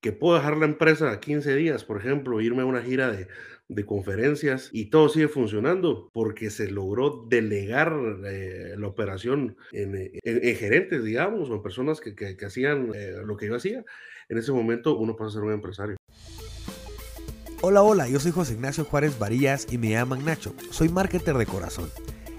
que puedo dejar la empresa a 15 días, por ejemplo, irme a una gira de, de conferencias y todo sigue funcionando porque se logró delegar eh, la operación en, en, en, gerentes, digamos, o en personas que, que, que hacían eh, lo que yo hacía. En ese momento uno pasa a ser un empresario. Hola, hola, yo soy José Ignacio Juárez Varillas y me llaman Nacho. Soy marketer de corazón.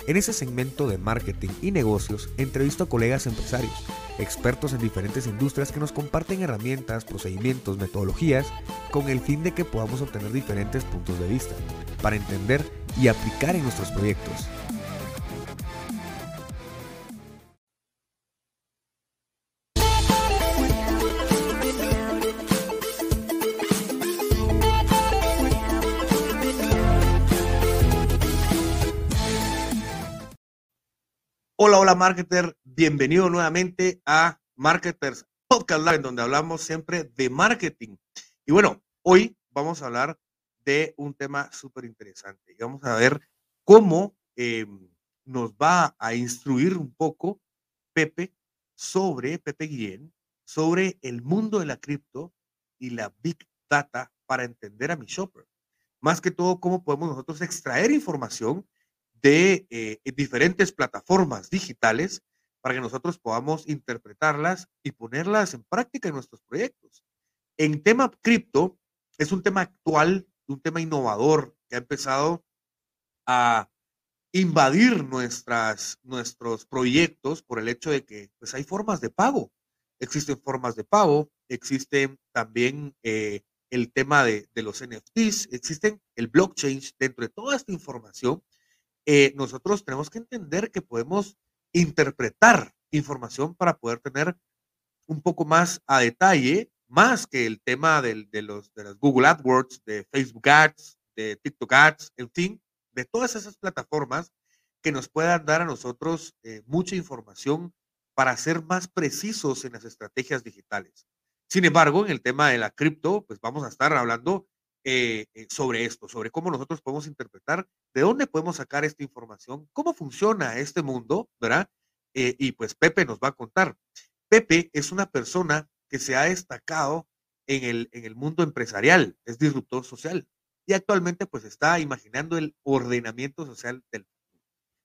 En ese segmento de marketing y negocios entrevisto a colegas empresarios, expertos en diferentes industrias que nos comparten herramientas, procedimientos, metodologías con el fin de que podamos obtener diferentes puntos de vista para entender y aplicar en nuestros proyectos. Hola, hola, marketer. Bienvenido nuevamente a Marketers Podcast Live, donde hablamos siempre de marketing. Y bueno, hoy vamos a hablar de un tema súper interesante. Y vamos a ver cómo eh, nos va a instruir un poco Pepe sobre, Pepe Guillén, sobre el mundo de la cripto y la Big Data para entender a mi shopper. Más que todo, cómo podemos nosotros extraer información de eh, diferentes plataformas digitales para que nosotros podamos interpretarlas y ponerlas en práctica en nuestros proyectos. En tema cripto, es un tema actual, un tema innovador que ha empezado a invadir nuestras, nuestros proyectos por el hecho de que pues, hay formas de pago. Existen formas de pago, existen también eh, el tema de, de los NFTs, existen el blockchain dentro de toda esta información eh, nosotros tenemos que entender que podemos interpretar información para poder tener un poco más a detalle, más que el tema del, de, los, de las Google AdWords, de Facebook Ads, de TikTok Ads, en fin, de todas esas plataformas que nos puedan dar a nosotros eh, mucha información para ser más precisos en las estrategias digitales. Sin embargo, en el tema de la cripto, pues vamos a estar hablando eh, eh, sobre esto, sobre cómo nosotros podemos interpretar, de dónde podemos sacar esta información, cómo funciona este mundo, ¿verdad? Eh, y pues Pepe nos va a contar. Pepe es una persona que se ha destacado en el, en el mundo empresarial, es disruptor social y actualmente pues está imaginando el ordenamiento social del,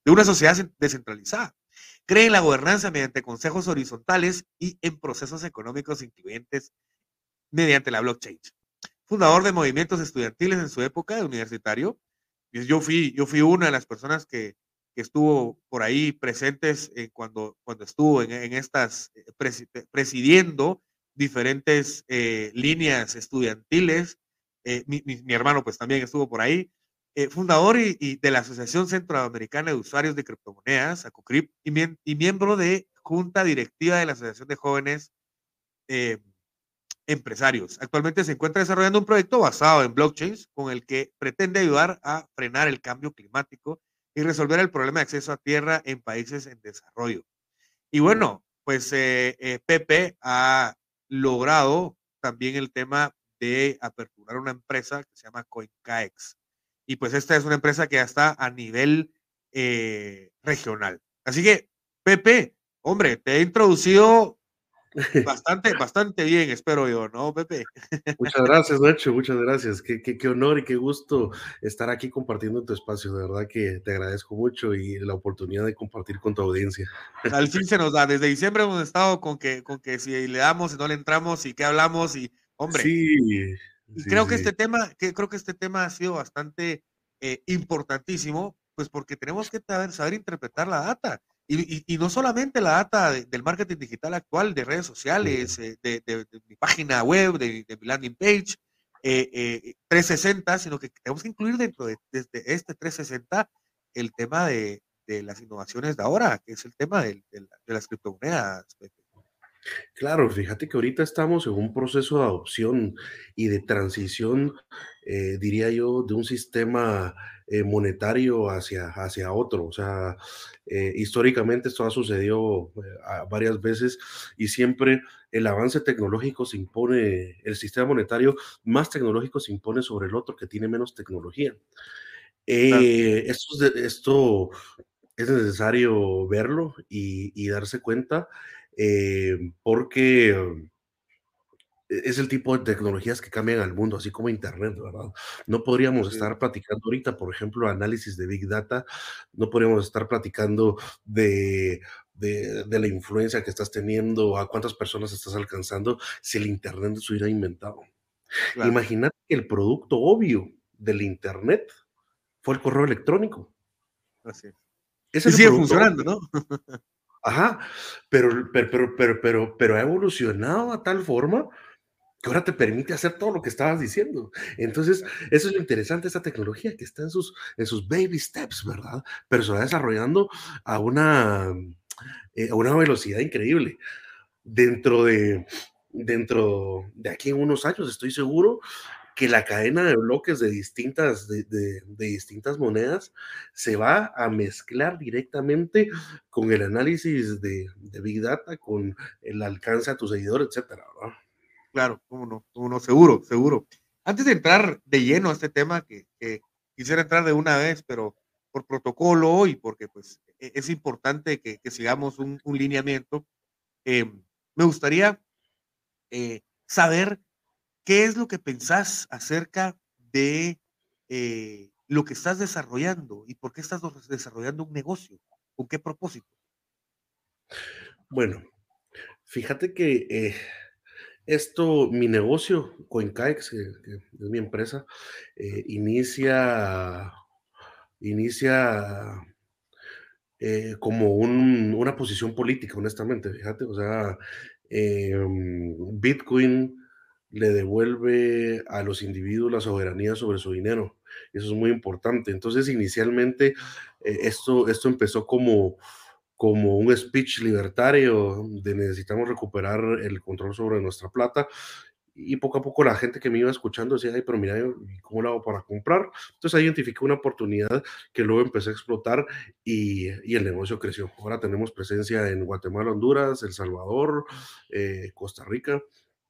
de una sociedad descentralizada. Cree en la gobernanza mediante consejos horizontales y en procesos económicos incluyentes mediante la blockchain fundador de movimientos estudiantiles en su época de universitario. Yo fui, yo fui una de las personas que, estuvo por ahí presentes eh, cuando, cuando estuvo en, estas, eh, presidiendo diferentes eh, líneas estudiantiles. Mi, hermano pues también estuvo por ahí. fundador y, de la Asociación Centroamericana de Usuarios de Criptomonedas, ACOCRIP, y, y miembro de junta directiva de la Asociación de Jóvenes empresarios. Actualmente se encuentra desarrollando un proyecto basado en blockchains con el que pretende ayudar a frenar el cambio climático y resolver el problema de acceso a tierra en países en desarrollo. Y bueno, pues eh, eh, Pepe ha logrado también el tema de aperturar una empresa que se llama CoinCaex. Y pues esta es una empresa que ya está a nivel eh, regional. Así que, Pepe, hombre, te he introducido Bastante, bastante bien, espero yo, ¿no, Pepe? Muchas gracias, Nacho, muchas gracias. Qué, qué, qué, honor y qué gusto estar aquí compartiendo tu espacio. De verdad que te agradezco mucho y la oportunidad de compartir con tu audiencia. Al fin se nos da. Desde diciembre hemos estado con que, con que si le damos, si no le entramos y qué hablamos y, hombre. Sí. Y sí, creo sí. que este tema, que creo que este tema ha sido bastante eh, importantísimo, pues porque tenemos que saber, saber interpretar la data. Y, y, y, no solamente la data de, del marketing digital actual, de redes sociales, eh, de, de, de, mi página web, de, mi landing page, eh, eh, 360, sino que tenemos que incluir dentro de, este 360 el tema de, las innovaciones de ahora, que es el tema de, las criptomonedas. Claro, fíjate que ahorita estamos en un proceso de adopción y de transición, eh, diría yo, de un sistema eh, monetario hacia, hacia otro. O sea, eh, históricamente esto ha sucedido varias veces y siempre el avance tecnológico se impone, el sistema monetario más tecnológico se impone sobre el otro que tiene menos tecnología. Esto, esto, es necesario verlo y, y darse cuenta eh, porque e, es el tipo de tecnologías que cambian al mundo, así como Internet, ¿verdad? No podríamos estar platicando ahorita, por ejemplo, análisis de Big Data, no podríamos estar platicando de, de, de la influencia que estás teniendo, a cuántas personas estás alcanzando, si el Internet se hubiera inventado. Claro. Imagínate que el producto obvio del Internet fue el correo electrónico. Así es. Y sigue funcionando, obvio. ¿no? Ajá, pero, pero, pero, pero, pero, pero ha evolucionado a tal forma que ahora te permite hacer todo lo que estabas diciendo. Entonces, eso es lo interesante de esta tecnología, que está en sus, en sus baby steps, ¿verdad? Pero se va desarrollando a una, eh, a una velocidad increíble. Dentro de, dentro de aquí en unos años, estoy seguro que la cadena de bloques de distintas, de, de- de distintas monedas se va a mezclar directamente con el análisis de, de Big Data, con el alcance a tus seguidores, etcétera. Claro, cómo no, cómo no, seguro, seguro. Antes de entrar de lleno a este tema, que, que quisiera entrar de una vez, pero por protocolo y porque pues e- es importante que, que sigamos un, un lineamiento, eh, me gustaría eh, saber qué es lo que pensás acerca de eh, lo que estás desarrollando y por qué estás desarrollando un negocio, con qué propósito. Bueno, fíjate que eh, esto, mi negocio, CoinKaix, que, que es mi empresa, eh, inicia, inicia eh, como un- una posición política, honestamente, fíjate, o sea, em, Bitcoin le devuelve a los individuos la soberanía sobre su dinero. Eso es muy importante. Entonces, inicialmente, eh, esto, esto empezó como, como un speech libertario de necesitamos recuperar el control sobre nuestra plata. Y poco a poco la gente que me iba escuchando decía, ay, pero mira, ¿y ¿cómo lo hago para comprar? Entonces ahí identifiqué una oportunidad que luego empecé a explotar y, y el negocio creció. Ahora tenemos presencia en Guatemala, Honduras, El Salvador, eh, Costa Rica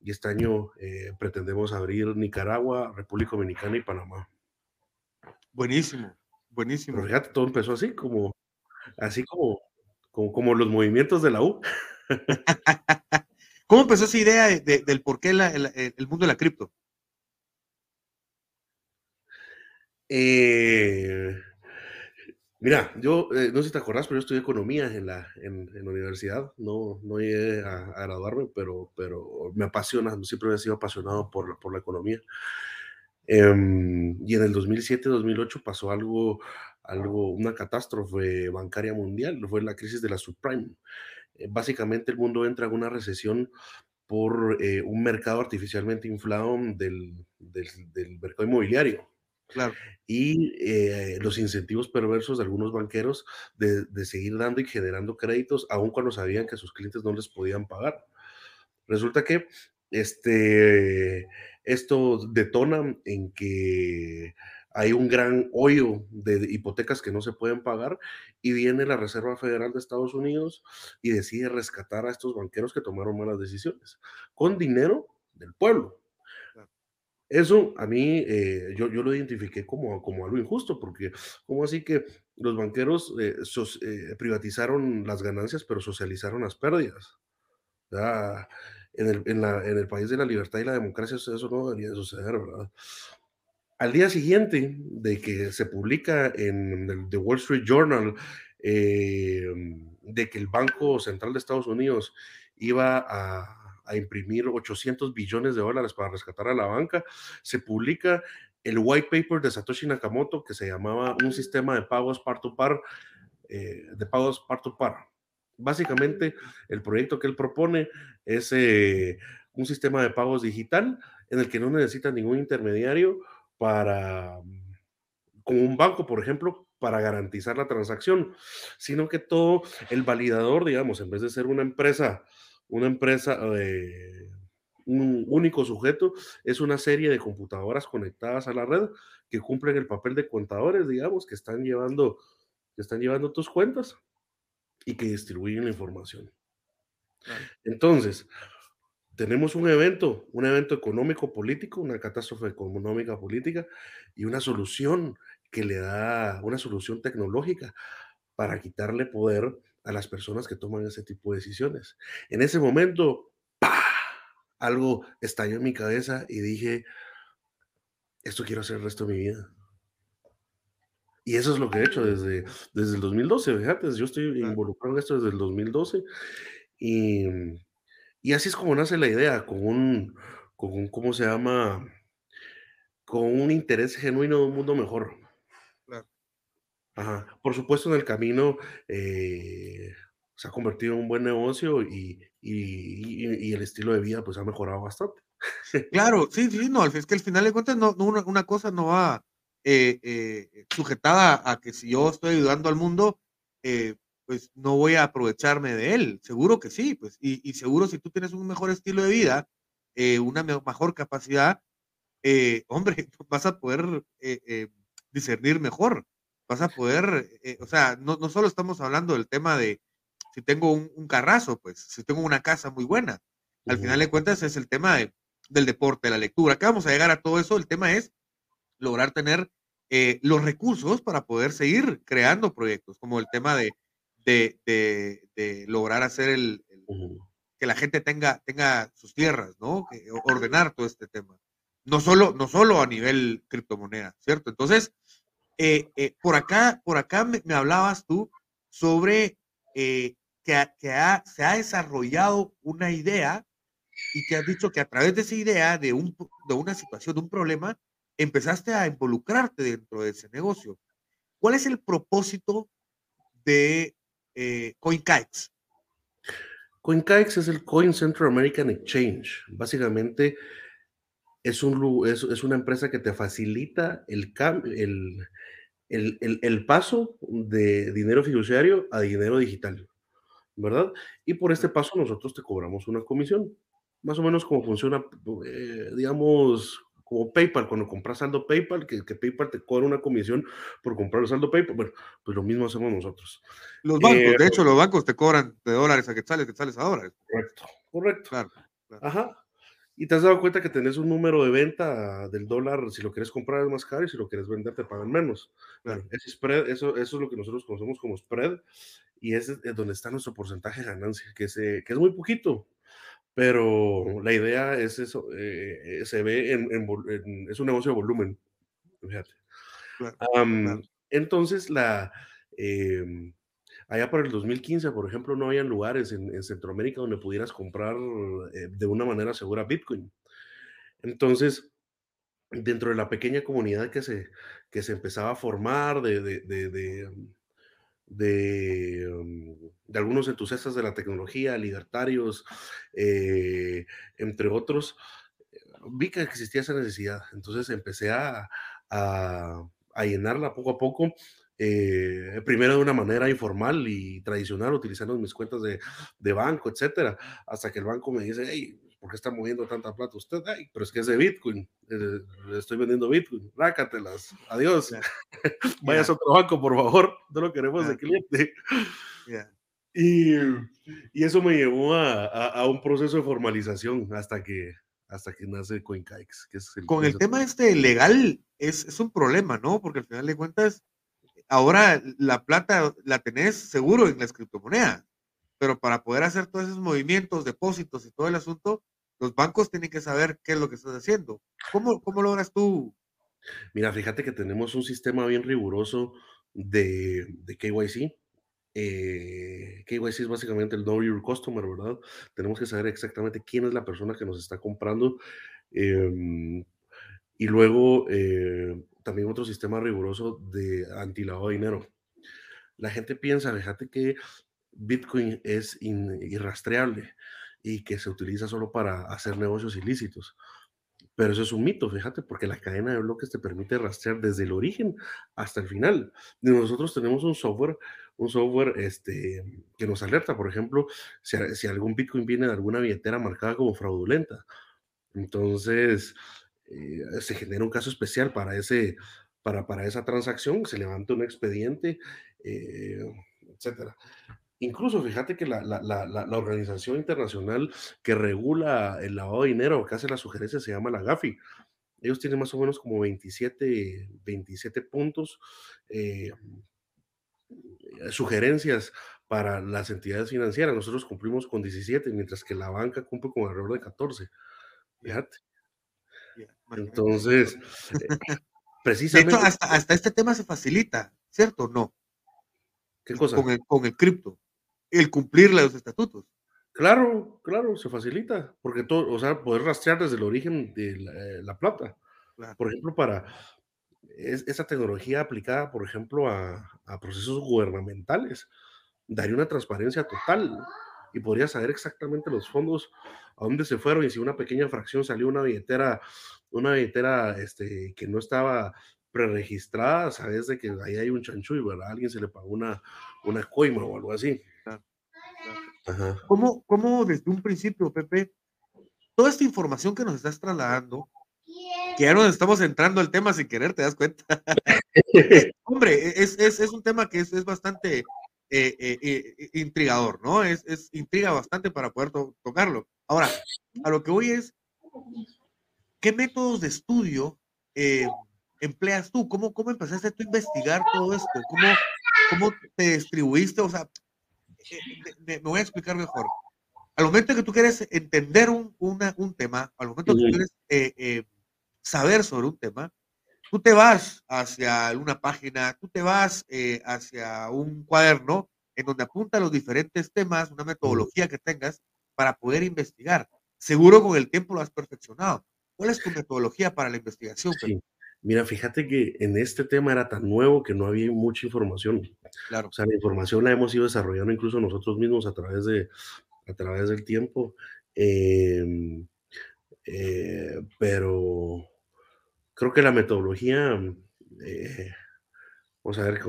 y este año eh, pretendemos abrir Nicaragua, República Dominicana y Panamá. Buenísimo, Pero buenísimo. fíjate, todo empezó así, como, así como, como, como los movimientos de la U. ¿Cómo empezó esa idea de- de- del por qué la- el, el mundo de la cripto? Eh, mira, yo eh, no sé si te acordás, pero yo estudié economía en la, en, en la universidad. No, no llegué a, a graduarme, pero, pero me apasiona, siempre he sido apasionado por, por la economía. Em, y en el 2007-2008 pasó algo, algo, una catástrofe bancaria mundial, fue la crisis de la subprime. Eh, básicamente el mundo entra en una recesión por eh, un mercado artificialmente inflado del, del, del mercado inmobiliario Claro, y eh, los incentivos perversos de algunos banqueros de, de seguir dando y generando créditos, aun cuando sabían que sus clientes no les podían pagar. Resulta que este, esto detona en que hay un gran hoyo de hipotecas que no se pueden pagar y viene la Reserva Federal de Estados Unidos y decide rescatar a estos banqueros que tomaron malas decisiones con dinero del pueblo. Eso a mí, eh, yo, yo lo identifiqué como, como algo injusto, porque ¿cómo así que los banqueros eh, eh, privatizaron las ganancias, pero socializaron las pérdidas? O sea, en el, en la- en el país de la libertad y la democracia eso, eso no debería de suceder, ¿verdad? Al día siguiente de que se publica en el The Wall Street Journal de que el Banco Central de Estados Unidos iba a, a imprimir 800 billones de dólares para rescatar a la banca, se publica el white paper de Satoshi Nakamoto que se llamaba un sistema de pagos par to par, eh, de pagos par to par. Básicamente, el proyecto que él propone es eh, un sistema de pagos digital en el que no necesita ningún intermediario para, como un banco, por ejemplo, para garantizar la transacción, sino que todo el validador, digamos, en vez de ser una empresa, una empresa, eh, un único sujeto, es una serie de computadoras conectadas a la red que cumplen el papel de contadores, digamos, que están llevando, que están llevando tus cuentas y que distribuyen la información. Claro. Entonces, tenemos un evento, un evento económico político, una catástrofe económica política y una solución que le da una solución tecnológica para quitarle poder a las personas que toman ese tipo de decisiones. En ese momento, ¡pah! algo estalló en mi cabeza y dije, esto quiero hacer el resto de mi vida. Y eso es lo que he hecho desde, desde el 2012, fíjate, yo estoy involucrado en esto desde el 2012 y, y así es como nace la idea, con un, con un, ¿cómo se llama? Con un interés genuino de un mundo mejor. Ajá. Por supuesto, en el camino eh, se ha convertido en un buen negocio y, y, y, el estilo de vida pues ha mejorado bastante. Claro, sí, sí, no, es que al final de cuentas no, no una, una, cosa no va eh, eh, sujetada a que si yo estoy ayudando al mundo, eh, pues no voy a aprovecharme de él. Seguro que sí, pues, y, y seguro si tú tienes un mejor estilo de vida, una mejor capacidad, hombre, vas a poder discernir mejor, vas a poder, o sea, no, no solo estamos hablando del tema de si tengo un, un, carrazo, pues, si tengo una casa muy buena. Al final de cuentas es el tema de, del deporte, de la lectura. Acá vamos a llegar a todo eso. El tema es lograr tener eh, los recursos para poder seguir creando proyectos, como el tema de, de, de, lograr hacer el, que la gente tenga, tenga sus tierras, ¿no? Que, ordenar todo este tema. No solo, no solo a nivel criptomoneda, ¿cierto? Entonces, eh, eh, por acá, por acá me, hablabas tú sobre que, que se ha desarrollado una idea y que has dicho que a través de esa idea, de, un, de una situación, de un problema, empezaste a involucrarte dentro de ese negocio. ¿Cuál es el propósito de eh, CoinKikes? CoinKikes es el Coin Central American Exchange. Básicamente es, un, es, es una empresa que te facilita el, el, el, el, paso de dinero fiduciario a dinero digital, ¿verdad? Y por este paso nosotros te cobramos una comisión. Más o menos como funciona, eh, digamos, como PayPal, cuando compras saldo PayPal, que, que, PayPal te cobra una comisión por comprar el saldo PayPal, bueno, pues lo mismo hacemos nosotros. Los bancos, de eh, hecho, los bancos te cobran de dólares a quetzales, quetzales a dólares. Correcto, correcto. Claro, Ajá. Y te has dado cuenta que tenés un número de venta del dólar, si lo quieres comprar es más caro y si lo quieres vender te pagan menos. Claro. ese spread, eso, eso es lo que nosotros conocemos como spread y es donde está nuestro porcentaje de ganancia, que, se, que es muy poquito, pero la idea es eso, eh, se ve en, en, es un negocio de volumen, fíjate. Entonces, la, eh, allá por el 2015, por ejemplo, no había lugares en, Centroamérica donde pudieras comprar eh, de una manera segura Bitcoin. Entonces, dentro de la pequeña comunidad que se, que se empezaba a formar de, de, de de, um, de, algunos entusiastas de la tecnología, libertarios, eh, entre otros, vi que existía esa necesidad. Entonces empecé a, a, a llenarla poco a poco. Eh, primero de una manera informal y tradicional, utilizando mis cuentas de, de banco, etcétera, hasta que el banco me dice, hey, ¿por qué está moviendo tanta plata usted? Ay, pero es que es de Bitcoin, eh, le estoy vendiendo Bitcoin, rácatelas, adiós, vayas a otro banco, por favor, no lo queremos de cliente. Y, y, eso me llevó a, a, un proceso de formalización hasta que, hasta que nace CoinKikes. Que es el Con el tema este legal es, es un problema, ¿no? Porque al final de cuentas, ahora la plata la tenés seguro en las criptomonedas pero para poder hacer todos esos movimientos, depósitos y todo el asunto, los bancos tienen que saber qué es lo que estás haciendo. ¿Cómo, cómo logras tú? Mira, fíjate que tenemos un sistema bien riguroso de, de KYC. Eh, KYC es básicamente el Know Your Customer, ¿verdad? Tenemos que saber exactamente quién es la persona que nos está comprando. Em, y luego eh, también otro sistema riguroso de antilavado de dinero. La gente piensa, fíjate que Bitcoin es irrastreable y que se utiliza solo para hacer negocios ilícitos. Pero eso es un mito, fíjate, porque la cadena de bloques te permite rastrear desde el origen hasta el final. Nosotros tenemos un software, un software este, que nos alerta, por ejemplo, si, si algún Bitcoin viene de alguna billetera marcada como fraudulenta. Entonces, eh, se genera un caso especial para, ese, para, para esa transacción, se levanta un expediente, eh, etcétera. Incluso fíjate que la, la, la, la, organización internacional que regula el lavado de dinero, que hace la sugerencia, se llama la GAFI. Ellos tienen más o menos como 27, 27 puntos, eh, sugerencias para las entidades financieras. Nosotros cumplimos con 17, mientras que la banca cumple con alrededor de 14. Fíjate. Entonces, eh, precisamente. De hecho, hasta, este tema se facilita, ¿cierto? No. ¿Qué cosa? Con el, con el cripto. El cumplir los estatutos. Claro, claro, se facilita, porque todo, o sea, poder rastrear desde el origen de la, eh, plata. Por ejemplo, para esa tecnología aplicada, por ejemplo, a, a, procesos gubernamentales, daría una transparencia total y podría saber exactamente los fondos a dónde se fueron y si una pequeña fracción salió una billetera, una billetera este, que no estaba preregistrada, sabes de que ahí hay un chanchuy, ¿verdad? alguien se le pagó una, una coima o algo así. ¿Cómo, desde un principio, Pepe, toda esta información que nos estás trasladando, que ya nos estamos entrando al tema sin querer, te das cuenta? Hombre, es, es, es, un tema que es, es bastante eh, eh, eh, intrigador, ¿no? Es, es, intriga bastante para poder tocarlo. Ahora, a lo que voy es, ¿qué métodos de estudio empleas tú? ¿Cómo, ¿Cómo empezaste tú a investigar todo esto? ¿Cómo, ¿Cómo te distribuiste? O sea, me, voy a explicar mejor. Al momento que tú quieres entender un, un tema, al momento que tú quieres eh, eh, saber sobre un tema, tú te vas hacia una página, tú te vas eh, hacia un cuaderno en donde apunta los diferentes temas, una metodología que tengas para poder investigar. Seguro con el tiempo lo has perfeccionado. ¿Cuál es tu metodología para la investigación? Mira, fíjate que en este tema era tan nuevo que no había mucha información. Claro. O sea, la información la hemos ido desarrollando incluso nosotros mismos a través, de, a través del tiempo. Em, eh, pero creo que la metodología, eh, vamos a ver,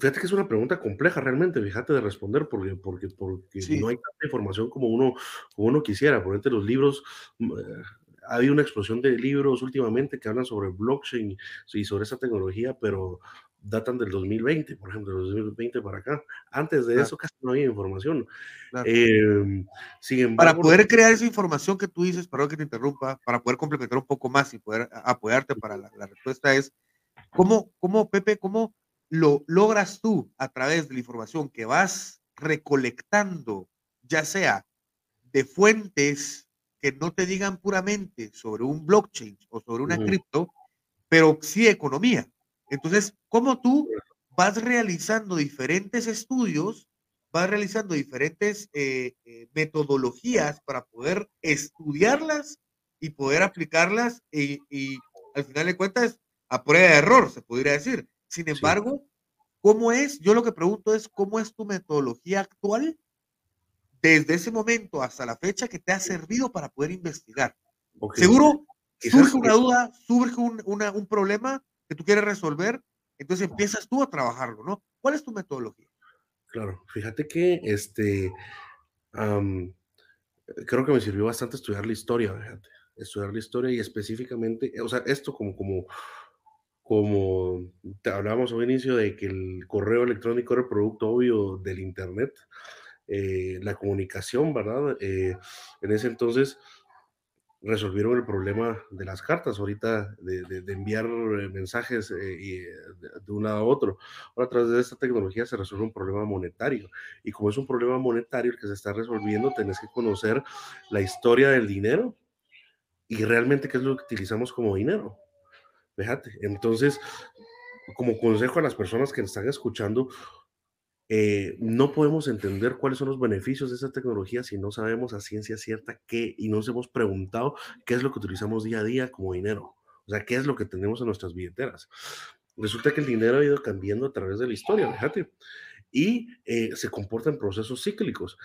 fíjate que es una pregunta compleja realmente, fíjate de responder, porque, porque, porque no hay tanta información como uno, como uno quisiera. Por ejemplo, los libros, mm, ha habido una explosión de libros últimamente que hablan sobre blockchain y sobre esa tecnología, pero datan del 2020, por ejemplo, del 2020 para acá. Antes de eso casi no había información. Em, para poder crear esa información que tú dices, perdón que te interrumpa, para poder complementar un poco más y poder apoyarte para la, respuesta es, ¿cómo, ¿cómo, Pepe, cómo lo logras tú a través de la información que vas recolectando, ya sea de fuentes que no te digan puramente sobre un blockchain o sobre una cripto, pero sí economía. Entonces, ¿cómo tú vas realizando diferentes estudios, vas realizando diferentes eh, eh, metodologías para poder estudiarlas y poder aplicarlas y, al final de cuentas a prueba de error, se podría decir. Sin embargo, ¿cómo es? Yo lo que pregunto es, ¿cómo es tu metodología actual desde ese momento hasta la fecha que te ha servido para poder investigar. Seguro surge una duda, surge un, un, problema que tú quieres resolver, entonces empiezas tú a trabajarlo, ¿no? ¿Cuál es tu metodología? Claro, fíjate que este, creo que me sirvió bastante estudiar la historia, fíjate, estudiar la historia y específicamente, o sea, esto como, como, como te hablábamos al inicio de que el correo electrónico era el producto obvio del Internet, eh, la comunicación, ¿verdad? Eh, en ese entonces resolvieron el problema de las cartas, ahorita de, enviar eh, mensajes de, un lado a otro. Ahora, a través de esta tecnología se resuelve un problema monetario. Y como es un problema monetario el que se está resolviendo, tenés que conocer la historia del dinero y realmente qué es lo que utilizamos como dinero. Fíjate, entonces, como consejo a las personas que están escuchando, eh, no podemos entender cuáles son los beneficios de esa tecnología si no sabemos a ciencia cierta qué y no nos hemos preguntado qué es lo que utilizamos día a día como dinero. O sea, qué es lo que tenemos en nuestras billeteras. Resulta que el dinero ha ido cambiando a través de la historia, fíjate, y eh, se comporta en procesos cíclicos.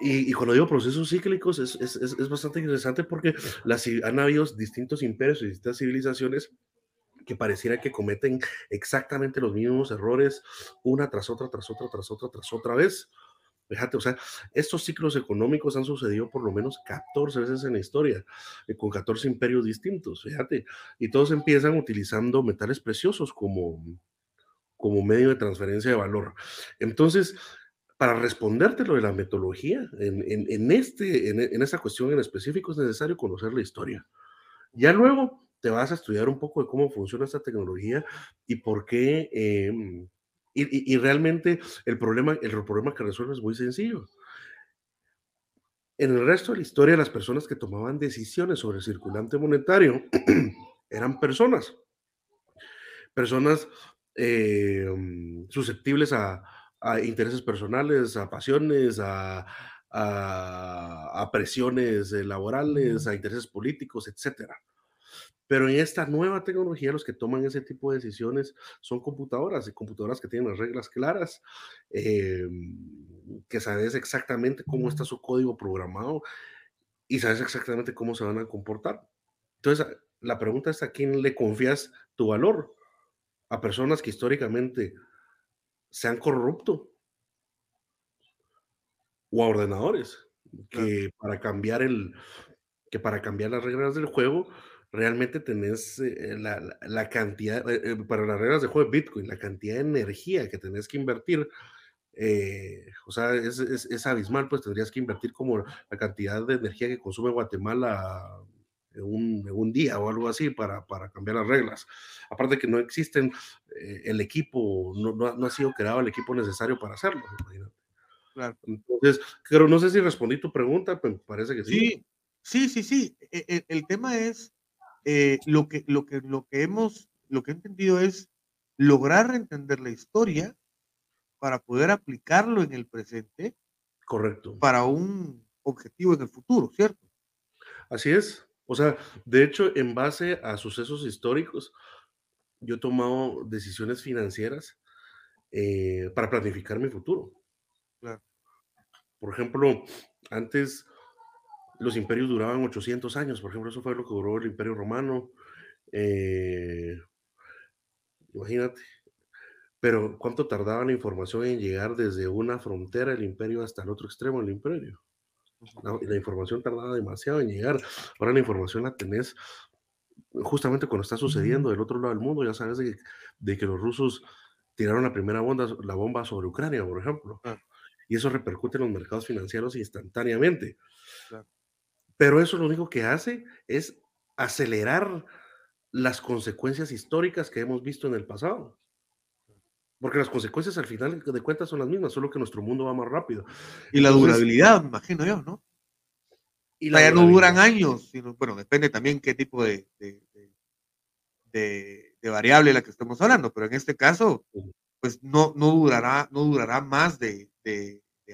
Y, cuando digo procesos cíclicos es, es, es bastante interesante porque las, han habido distintos imperios y distintas civilizaciones que pareciera que cometen exactamente los mismos errores una tras otra, tras otra, tras otra, tras otra vez. Fíjate, o sea, estos ciclos económicos han sucedido por lo menos 14 veces en la historia, eh, con 14 imperios distintos, fíjate, y todos empiezan utilizando metales preciosos como, como medio de transferencia de valor. Entonces, para responderte lo de la metodología, en, en, este, en, en esta cuestión en específico es necesario conocer la historia. Ya luego te vas a estudiar un poco de cómo funciona esta tecnología y por qué, em, Y, y, realmente el problema, el problema que resuelve es muy sencillo. En el resto de la historia, las personas que tomaban decisiones sobre el circulante monetario eran personas. Personas eh, susceptibles a, a, intereses personales, a pasiones, a, a, a presiones laborales, a intereses políticos, etcétera. Pero en esta nueva tecnología, los que toman ese tipo de decisiones son computadoras y computadoras que tienen las reglas claras, eh, que sabes exactamente cómo está su código programado y sabes exactamente cómo se van a comportar. Entonces, la pregunta es a quién le confías tu valor. A personas que históricamente se han corrupto o a ordenadores que para cambiar el que para cambiar las reglas del juego realmente tenés eh, la, la, cantidad, eh, eh, para las reglas de juego de Bitcoin, la cantidad de energía que tenés que invertir, o sea, es, es, es, abismal, pues tendrías que invertir como la cantidad de energía que consume Guatemala en un, en un día o algo así para, para, cambiar las reglas. Aparte que no existen, el equipo, no, no, no, ha sido creado el equipo necesario para hacerlo, imagínate. Claro. Entonces, pero no sé si respondí tu pregunta, pero parece que sí. Sí, sí, sí, sí. El, e, el tema es eh, lo, que, lo, que, lo que hemos, lo que he entendido es lograr entender la historia para poder aplicarlo en el presente. Correcto. Para un objetivo en el futuro, ¿cierto? Así es. O sea, de hecho, en base a sucesos históricos, yo he tomado decisiones financieras eh, para planificar mi futuro. Claro. Por ejemplo, antes los imperios duraban 800 años, por ejemplo, eso fue lo que duró el imperio romano. Eh, imagínate. Pero ¿cuánto tardaba la información en llegar desde una frontera del imperio hasta el otro extremo del imperio? La, la, información tardaba demasiado en llegar. Ahora la información la tenés justamente cuando está sucediendo del otro lado del mundo. Ya sabes de, de que los rusos tiraron la primera bomba, la bomba sobre Ucrania, por ejemplo. Ah. Y eso repercute en los mercados financieros instantáneamente. Claro. Pero eso lo único que hace es acelerar las consecuencias históricas que hemos visto en el pasado. Porque las consecuencias al final de cuentas son las mismas, solo que nuestro mundo va más rápido. Y la Entonces, durabilidad, me imagino yo, ¿no? Y la ya no duran años, sino, bueno, depende también qué tipo de, de, de, de, variable la que estemos hablando, pero en este caso, pues no, no, durará, no durará más de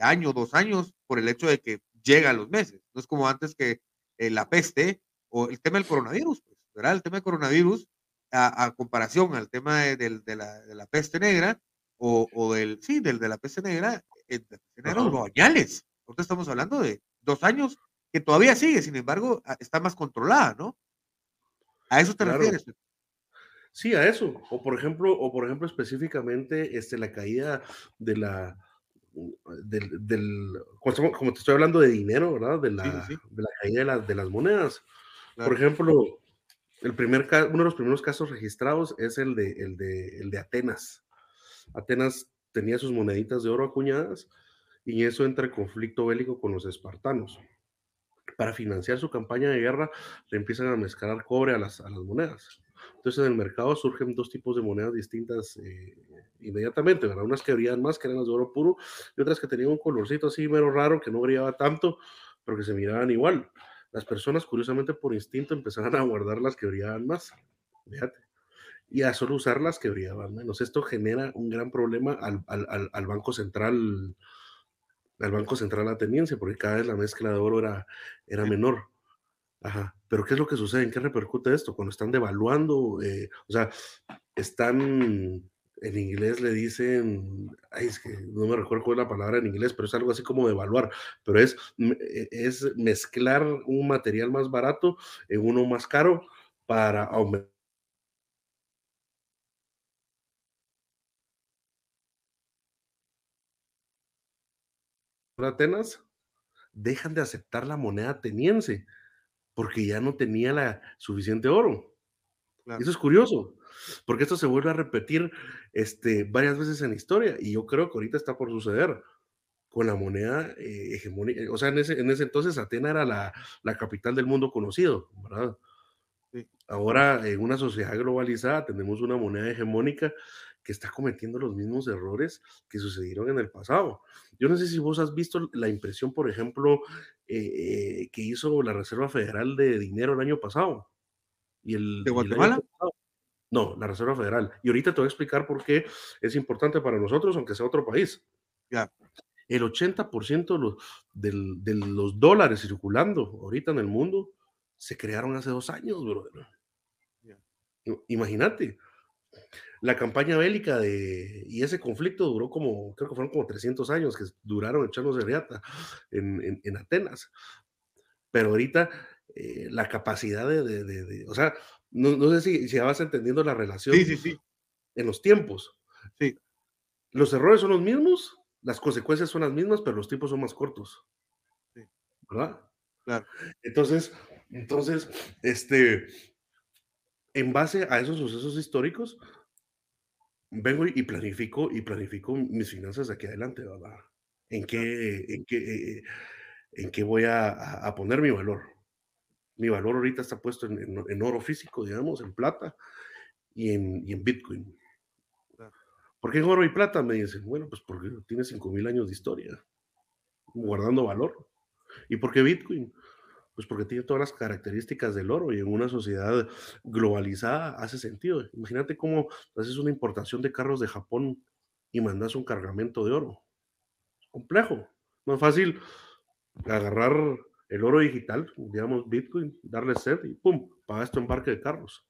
año, dos años, por el hecho de que llega a los meses. No es como antes que eh, la peste o el tema del coronavirus, pues, ¿verdad? El tema del coronavirus, a, a comparación al tema de, de, de, la, de, la, peste negra o, o, del, sí, del de la peste negra, eh, de la peste negra duró añales. Ahorita estamos hablando de dos años que todavía sigue, sin embargo, está más controlada, ¿no? ¿A eso te claro. refieres? Sí, a eso. O por ejemplo, o por ejemplo, específicamente, este, la caída de la, del, del, como te estoy hablando de dinero, ¿verdad? De la, sí, sí. De la caída de, la, de, las monedas. Claro. Por ejemplo, el primer, uno de los primeros casos registrados es el de, el, de, el de Atenas. Atenas tenía sus moneditas de oro acuñadas y eso entra en conflicto bélico con los espartanos. Para financiar su campaña de guerra, le empiezan a mezclar cobre a las, a las monedas. Entonces en el mercado surgen dos tipos de monedas distintas eh, inmediatamente, ¿verdad? Unas que brillaban más, que eran las de oro puro, y otras que tenían un colorcito así mero raro, que no brillaba tanto, pero que se miraban igual. Las personas, curiosamente, por instinto, empezaron a guardar las que brillaban más, fíjate, y a solo usar las que brillaban menos. Esto genera un gran problema al, al, al Banco Central al Banco Central ateniense, porque cada vez la mezcla de oro era, era menor. Ajá. Pero ¿qué es lo que sucede? ¿En qué repercute esto? Cuando están devaluando, eh, o sea, están, en inglés le dicen, ay, es que no me recuerdo cuál es la palabra en inglés, pero es algo así como devaluar, pero es, e, es mezclar un material más barato en uno más caro para aumentar. Atenas dejan de aceptar la moneda ateniense porque ya no tenía la suficiente oro. Claro. Eso es curioso, porque esto se vuelve a repetir este, varias veces en la historia y yo creo que ahorita está por suceder con la moneda eh, hegemónica. O sea, en ese, en ese entonces Atena era la, la, capital del mundo conocido, ¿verdad? Sí. Ahora, en una sociedad globalizada, tenemos una moneda hegemónica que está cometiendo los mismos errores que sucedieron en el pasado. Yo no sé si vos has visto la impresión, por ejemplo, eh, eh, que hizo la Reserva Federal de Dinero el año pasado. Y el, ¿De Guatemala? no, la Reserva Federal. Y ahorita te voy a explicar por qué es importante para nosotros, aunque sea otro país. Ya. El 80% de los, de los dólares circulando ahorita en el mundo se crearon hace dos años, brother. Imagínate, la campaña bélica de, y ese conflicto duró como, creo que fueron como 300 años que duraron echándose reata en, en, Atenas. Pero ahorita eh, la capacidad de, de, o sea, no, no sé si, si, vas entendiendo la relación sí, sí, sí. en los tiempos. Sí. Los errores son los mismos, las consecuencias son las mismas, pero los tiempos son más cortos. Sí. ¿Verdad? Claro. Entonces, entonces, este, en base a esos sucesos históricos, vengo y planifico y planifico mis finanzas de aquí adelante, ¿verdad? ¿En qué, en qué, en qué voy a, a, poner mi valor? Mi valor ahorita está puesto en, en, oro físico, digamos, en plata y en, y en Bitcoin. ¿Por qué en oro y plata? Me dicen, bueno, pues porque tiene 5.000 años de historia, guardando valor. ¿Y por qué Bitcoin? Pues porque tiene todas las características del oro y en una sociedad globalizada hace sentido. Imagínate cómo haces una importación de carros de Japón y mandas un cargamento de oro. Complejo. No es fácil agarrar el oro digital, digamos Bitcoin, darle set y pum, pagas tu embarque de carros.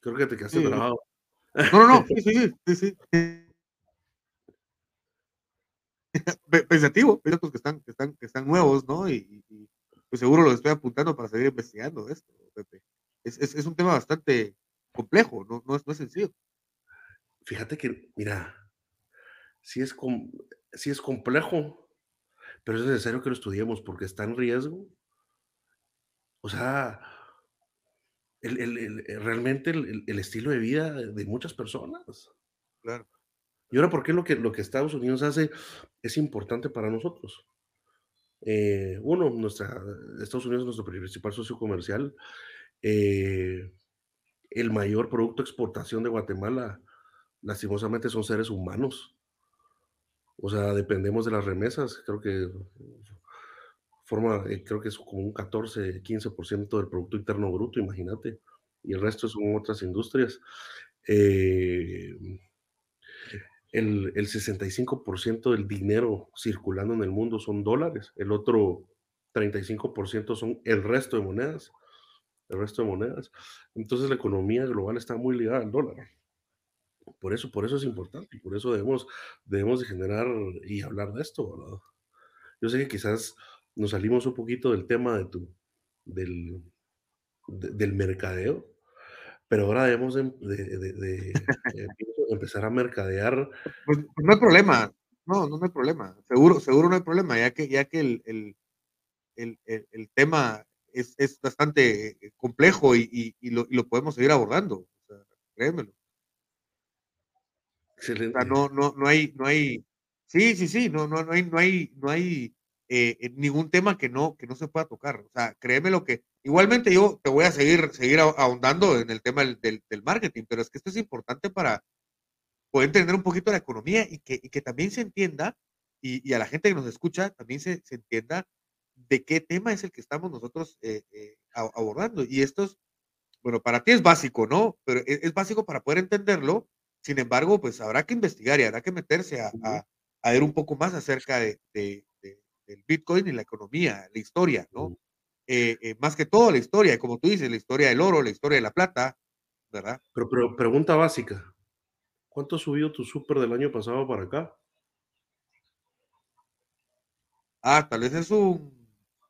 Creo que te quedaste sí. No, no, no, sí, sí, sí, sí. pensativo, pensativo que están, que están, que están nuevos, ¿no? Y, y, pues seguro los estoy apuntando para seguir investigando esto, Pepe. Es, es, es un tema bastante complejo, no, no, es, no es sencillo. Fíjate que, mira, sí es, com sí es complejo, pero es necesario que lo estudiemos porque está en riesgo. O sea, el, el, el, realmente el, estilo de vida de muchas personas. Claro. Y ahora, ¿por qué lo que, lo que Estados Unidos hace es importante para nosotros? Eh, uno, Estados Unidos es nuestro principal socio comercial. Eh, el mayor producto de exportación de Guatemala, lastimosamente, son seres humanos. O sea, dependemos de las remesas. Creo que forma, eh, creo que es como un 14, 15% del Producto Interno Bruto, imagínate. Y el resto son otras industrias. Eh, el, el 65% del dinero circulando en el mundo son dólares, el otro 35% son el resto de monedas, el resto de monedas. Entonces la economía global está muy ligada al dólar. Por eso, por eso es importante y por eso debemos, debemos de generar y hablar de esto. ¿verdad? Yo sé que quizás nos salimos un poquito del tema de tu, del, de, del mercadeo, pero ahora debemos de, de, de empezar a mercadear. Pues, pues, no hay problema, no, no, hay problema, seguro, seguro no hay problema, ya que, ya que el, el, el, el tema es, es, bastante complejo y, y, y, lo, y, lo, podemos seguir abordando, o sea, créemelo. Excelente. O sea, no, no, no hay, no hay, sí, sí, sí, no, no, no hay, no hay, no hay eh, ningún tema que no, que no se pueda tocar. O sea, créeme lo que, igualmente yo te voy a seguir, seguir ahondando en el tema del, del, del marketing, pero es que esto es importante para, poder entender un poquito la economía y que, y que también se entienda, y, y, a la gente que nos escucha también se, se, entienda de qué tema es el que estamos nosotros eh, eh, abordando. Y esto es, bueno, para ti es básico, ¿no? Pero es, es, básico para poder entenderlo. Sin embargo, pues habrá que investigar y habrá que meterse a, a, a ver un poco más acerca de, de, de, del Bitcoin y la economía, la historia, ¿no? Eh, eh, más que todo la historia, como tú dices, la historia del oro, la historia de la plata, ¿verdad? Pero, pero pregunta básica, ¿Cuánto ha subido tu súper del año pasado para acá? Ah, tal vez es un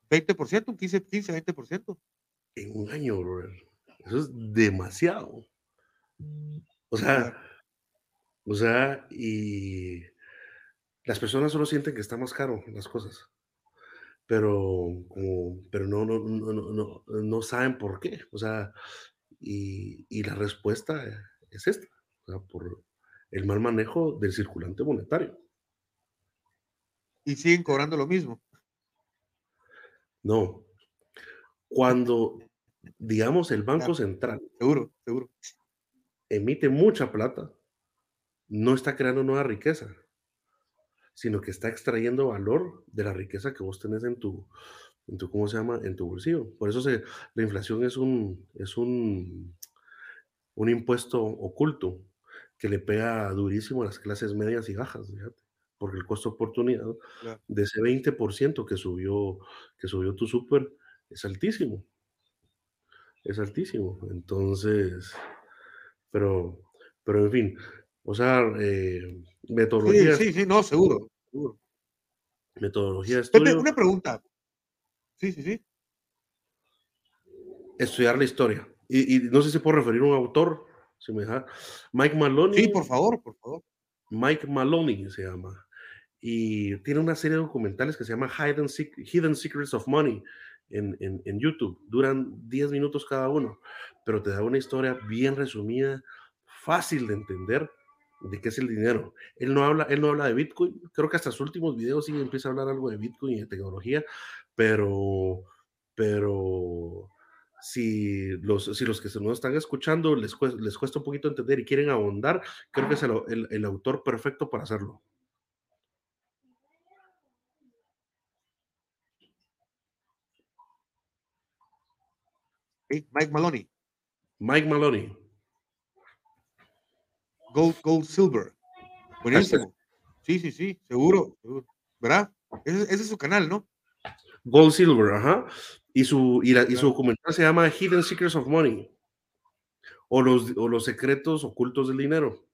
20%, un 15, 15 20%. En un año, brother. Eso es demasiado. O sea, o sea, y las personas solo sienten que está más caro las cosas. Pero, como, pero no, no, no, no, no, no saben por qué. O sea, y, y la respuesta es esta. O sea, por, el mal manejo del circulante monetario. Y siguen cobrando lo mismo. No. Cuando digamos, el Banco Claro. Central Seguro, seguro. emite mucha plata, no está creando nueva riqueza, sino que está extrayendo valor de la riqueza que vos tenés en tu, en tu ¿cómo se llama? En tu bolsillo. Por eso se, la inflación es un, es un, un impuesto oculto que le pega durísimo a las clases medias y bajas, fíjate, porque el costo de oportunidad Claro. de ese 20% que subió, que subió tu súper es altísimo. Es altísimo. Entonces, pero, pero en fin, o sea, eh, Sí, metodología, sí, sí, no, seguro, seguro. metodología de Pepe, estudio, una pregunta. Sí, sí, sí. estudiar la historia. Y, y no sé si puedo referir a un autor, si me deja. Mike Maloney. Sí, por favor, por favor. Mike Maloney se llama. Y tiene una serie de documentales que se llama Hidden, Sec- Hidden Secrets of Money en, en- en YouTube. Duran 10 minutos cada uno, pero te da una historia bien resumida, fácil de entender de qué es el dinero. Él no habla, él no habla de Bitcoin. Creo que hasta sus últimos videos sí empieza a hablar algo de Bitcoin y de tecnología, pero, pero si los, si los que se nos están escuchando les cuesta, les cuesta un poquito entender y quieren ahondar, creo que es el, el- el autor perfecto para hacerlo. Mike Maloney. Mike Maloney. Gold, Gold Silver. Buenísimo. Sí, sí, sí, seguro, seguro. ¿Verdad? Ese, ese es su canal, ¿no? Gold Silver, ajá. Y su, y, la- y su documental se llama Hidden Secrets of Money. O los, o los secretos ocultos del dinero.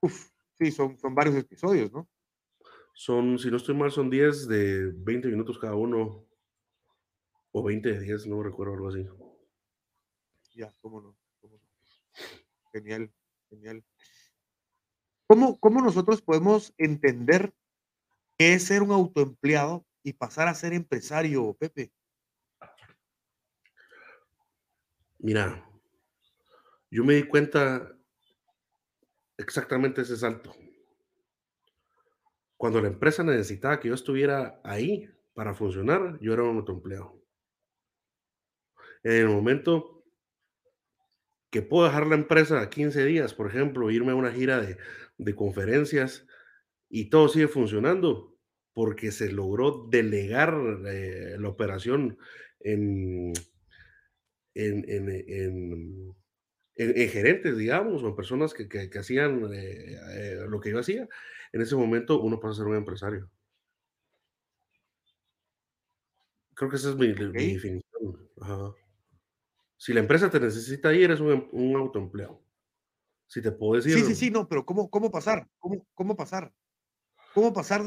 Uf, sí, son, son varios episodios, ¿no? Son, si no estoy mal, son 10 de 20 minutos cada uno. O 20 de 10, no recuerdo algo así. Ya, cómo no, cómo no. Genial, genial. ¿Cómo, ¿Cómo nosotros podemos entender qué es ser un autoempleado y pasar a ser empresario, Pepe? Mira, yo me di cuenta exactamente ese salto. Cuando la empresa necesitaba que yo estuviera ahí para funcionar, yo era un autoempleado. En el momento que puedo dejar la empresa a 15 días, por ejemplo, irme a una gira de, de conferencias y todo sigue funcionando porque se logró delegar eh, la operación en, en, en, en, en, en gerentes, digamos, o en personas que, que, que hacían eh, eh, lo que yo hacía. En ese momento uno pasa a ser un empresario. Creo que esa es mi, definición. Ajá. Si la empresa te necesita ahí, eres un, em- un autoempleado. Si te puedo decir, Sí, sí, sí, no, pero ¿cómo, cómo pasar? ¿Cómo, ¿Cómo pasar? ¿Cómo pasar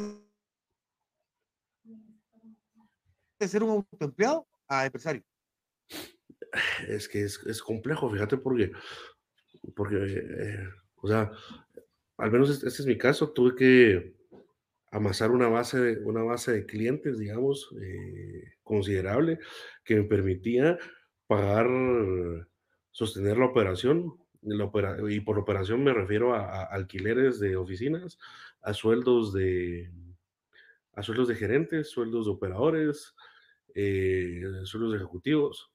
de ser un autoempleado a empresario? es que es, es complejo, fíjate, porque, porque eh, o sea, al menos este, este es mi caso, tuve que amasar una base de, una base de clientes, digamos, eh, considerable, que me permitía pagar, sostener la operación. Y por operación me refiero a, a alquileres de oficinas, a sueldos de, a sueldos de gerentes, sueldos de operadores, eh, sueldos de ejecutivos.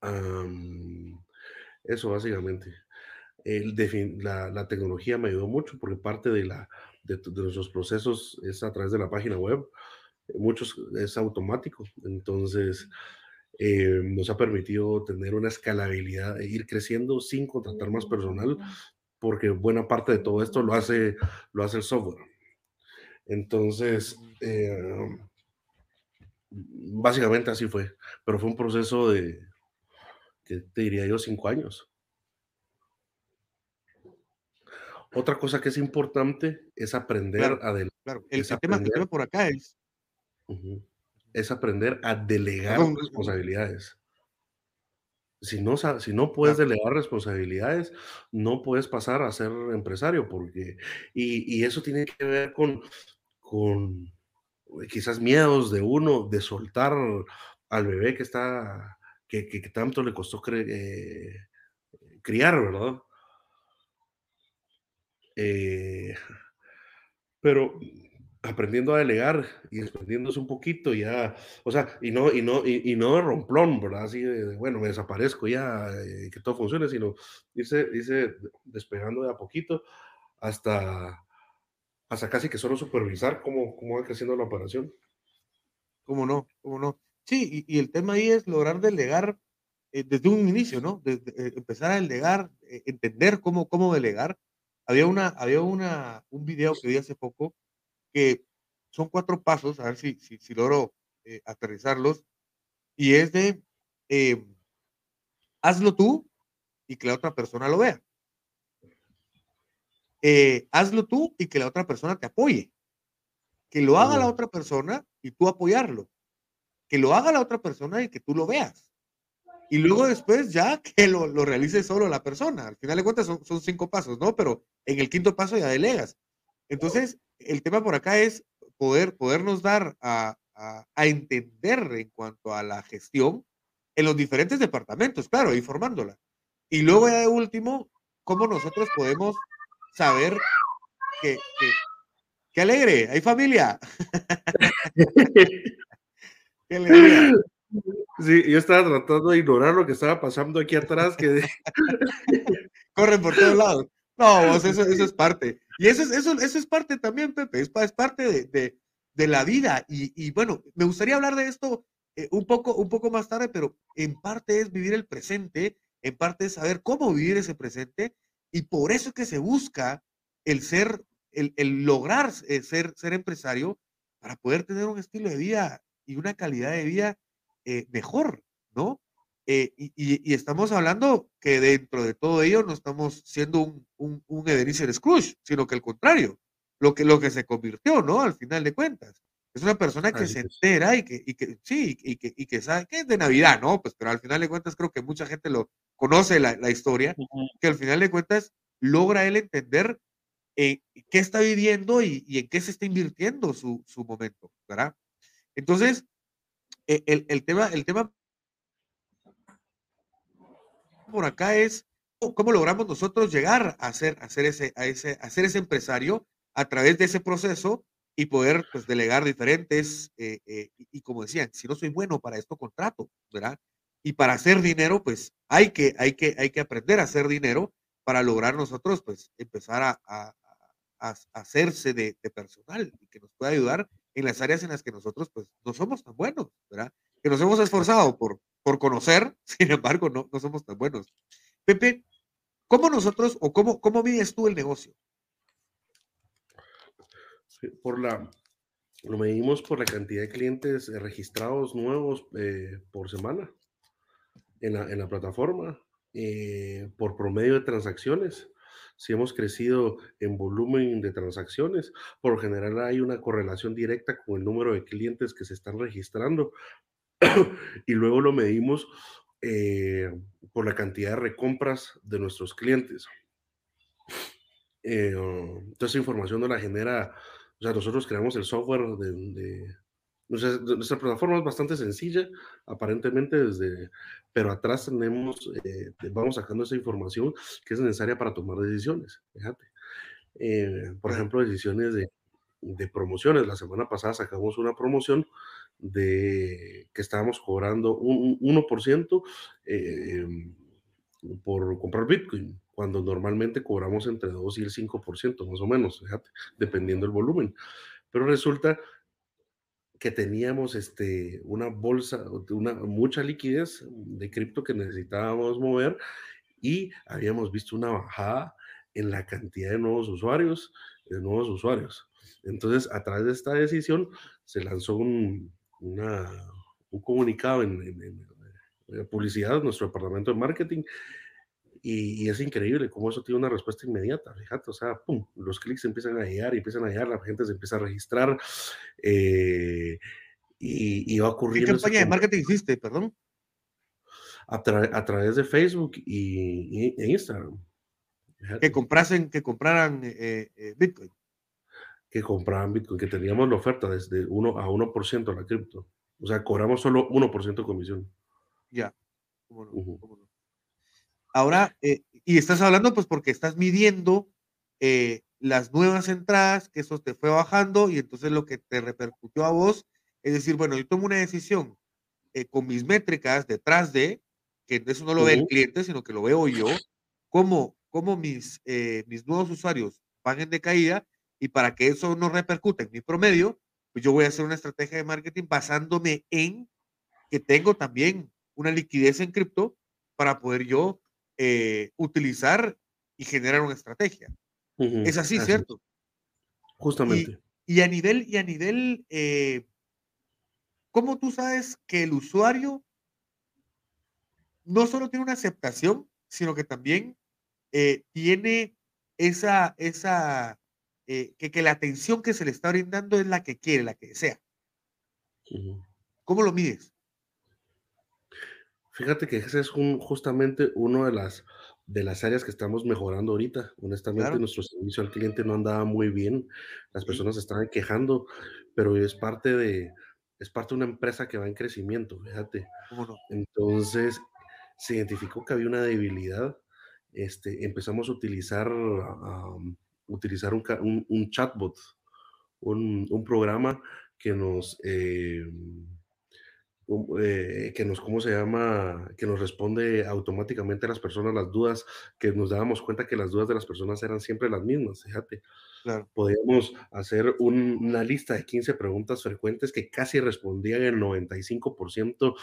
Am, eso básicamente. El la, la tecnología me ayudó mucho porque parte de, la, de, de nuestros procesos es a través de la página web. Muchos es automático. Entonces, eh, nos ha permitido tener una escalabilidad e ir creciendo sin contratar más personal porque buena parte de todo esto lo hace, lo hace el software. Entonces, eh, básicamente así fue. Pero fue un proceso de, que te diría yo, cinco años. Otra cosa que es importante es aprender Claro, a del- Claro, el, el tema, el tema por acá es, es aprender a delegar responsabilidades. Si no, si no puedes delegar responsabilidades, no puedes pasar a ser empresario, porque, y, y eso tiene que ver con, con eh, quizás miedos de uno de soltar al bebé que está, que, que- que tanto le costó eh, criar, ¿verdad? Eh, pero aprendiendo a delegar y desprendiéndose un poquito ya, o sea, y no, y no, y, no de romplón, ¿verdad? Así de, bueno, me desaparezco ya, eh, que todo funcione, sino irse, irse despegando de a poquito hasta, hasta casi que solo supervisar cómo, cómo va creciendo la operación. ¿Cómo no? ¿Cómo no? Sí, y, el tema ahí es lograr delegar eh, desde un inicio, ¿no? Desde, eh, empezar a delegar, entender cómo, cómo delegar. Había, una, había una, un video que vi hace poco que son cuatro pasos, a ver si, si, logro eh, aterrizarlos, y es de em, hazlo tú y que la otra persona lo vea. Eh, hazlo tú y que la otra persona te apoye. Que lo haga la otra persona y tú apoyarlo. Que lo haga la otra persona y que tú lo veas. Y luego después ya que lo, lo realice solo la persona. Al final de cuentas son, son cinco pasos, ¿no? Pero en el quinto paso ya delegas. Entonces, el tema por acá es poder, podernos dar a, entender en cuanto a la gestión en los diferentes departamentos, claro, informándola. Y luego ya de último, cómo nosotros podemos saber que, que, alegre, hay familia. qué alegría. Sí, yo estaba tratando de ignorar lo que estaba pasando aquí atrás. Que... Corren por todos lados. No, eso, eso es parte. Y eso es, eso, eso es parte también, Pepe, es, parte de, de, la vida. Y, bueno, me gustaría hablar de esto eh, un, poco, un poco más tarde, pero en parte es vivir el presente, en parte es saber cómo vivir ese presente, y por eso es que se busca el ser, el, el lograr eh, ser, ser empresario para poder tener un estilo de vida y una calidad de vida eh, mejor, ¿no? Eh, y, estamos hablando que dentro de todo ello no estamos siendo un, un, un Ebenezer Scrooge, sino que al contrario, lo que, lo que se convirtió, ¿no? Al final de cuentas. Es una persona que se entera y que, y que sí, y que, y que sabe que es de Navidad, ¿no? Pues, pero al final de cuentas creo que mucha gente lo conoce la, la historia, que al final de cuentas logra él entender eh, qué está viviendo y, y, en qué se está invirtiendo su, su momento, ¿verdad? Entonces, e, el, el, tema, el tema por acá es cómo logramos nosotros llegar a ser, ese, a ese, ese empresario a través de ese proceso y poder pues, delegar diferentes, eh, eh, y, como decían, si no soy bueno para esto, contrato, ¿verdad? Y para hacer dinero, pues hay que, hay que, hay que aprender a hacer dinero para lograr nosotros, pues, empezar a, a, a, hacerse de, de, personal y que nos pueda ayudar en las áreas en las que nosotros, pues, no somos tan buenos, ¿verdad? Que nos hemos esforzado por, por conocer, sin embargo, no, no somos tan buenos. Pepe, ¿cómo nosotros o cómo, cómo mides tú el negocio? por la, lo medimos por la cantidad de clientes registrados nuevos eh, por semana en la, en la plataforma, eh, por promedio de transacciones. Si hemos crecido en volumen de transacciones, por general hay una correlación directa con el número de clientes que se están registrando y luego lo medimos eh, por la cantidad de recompras de nuestros clientes. Eh, toda esa información nos la genera, o sea, nosotros creamos el software de, nuestra, plataforma es bastante sencilla, aparentemente desde, pero atrás tenemos, eh, vamos sacando esa información que es necesaria para tomar decisiones, fíjate. por ejemplo, decisiones de, de promociones. La semana pasada sacamos una promoción de que estábamos cobrando un, 1% eh, por comprar Bitcoin, cuando normalmente cobramos entre 2 y el 5%, más o menos, fíjate, dependiendo del volumen. Pero resulta que teníamos este, una bolsa, una, mucha liquidez de cripto que necesitábamos mover y habíamos visto una bajada en la cantidad de nuevos usuarios, de nuevos usuarios. Entonces, a través de esta decisión, se lanzó un, un comunicado en, en, publicidad de nuestro departamento de marketing y, es increíble cómo eso tiene una respuesta inmediata, fíjate, o sea, pum, los clics empiezan a llegar y empiezan a llegar, la gente se empieza a registrar eh, y, va a ocurrir... ¿Qué campaña de marketing hiciste, perdón? A, través de Facebook y, Instagram. Que comprasen, que compraran eh, eh, Bitcoin que compraban Bitcoin, que teníamos la oferta desde 1 a 1% la cripto. O sea, cobramos solo 1% de comisión. Ya. Ahora, eh, y estás hablando pues porque estás midiendo eh, las nuevas entradas, que eso te fue bajando y entonces lo que te repercutió a vos es decir, bueno, yo tomo una decisión eh, con mis métricas detrás de, que eso no lo ve el cliente, sino que lo veo yo, cómo, cómo mis, eh, mis nuevos usuarios van en decaída y para que eso no repercute en mi promedio, pues yo voy a hacer una estrategia de marketing basándome en que tengo también una liquidez en cripto para poder yo eh, utilizar y generar una estrategia. Es así, ¿cierto? Justamente. Y, a nivel, y a nivel, eh, ¿cómo tú sabes que el usuario no solo tiene una aceptación, sino que también eh, tiene esa, esa, que, que, la atención que se le está brindando es la que quiere, la que desea? ¿Cómo lo mides? Fíjate que ese es un, justamente uno de las, de las áreas que estamos mejorando ahorita. Honestamente, nuestro servicio al cliente no andaba muy bien. Las personas estaban quejando, pero es parte de, es parte de una empresa que va en crecimiento, fíjate. Entonces, se identificó que había una debilidad. Este, empezamos a utilizar, utilizar un, un, chatbot, un, un, programa que nos... Eh, eh, que nos, ¿cómo se llama? Que nos responde automáticamente a las personas las dudas, que nos dábamos cuenta que las dudas de las personas eran siempre las mismas, fíjate. Claro. Podíamos hacer una lista de 15 preguntas frecuentes que casi respondían el 95%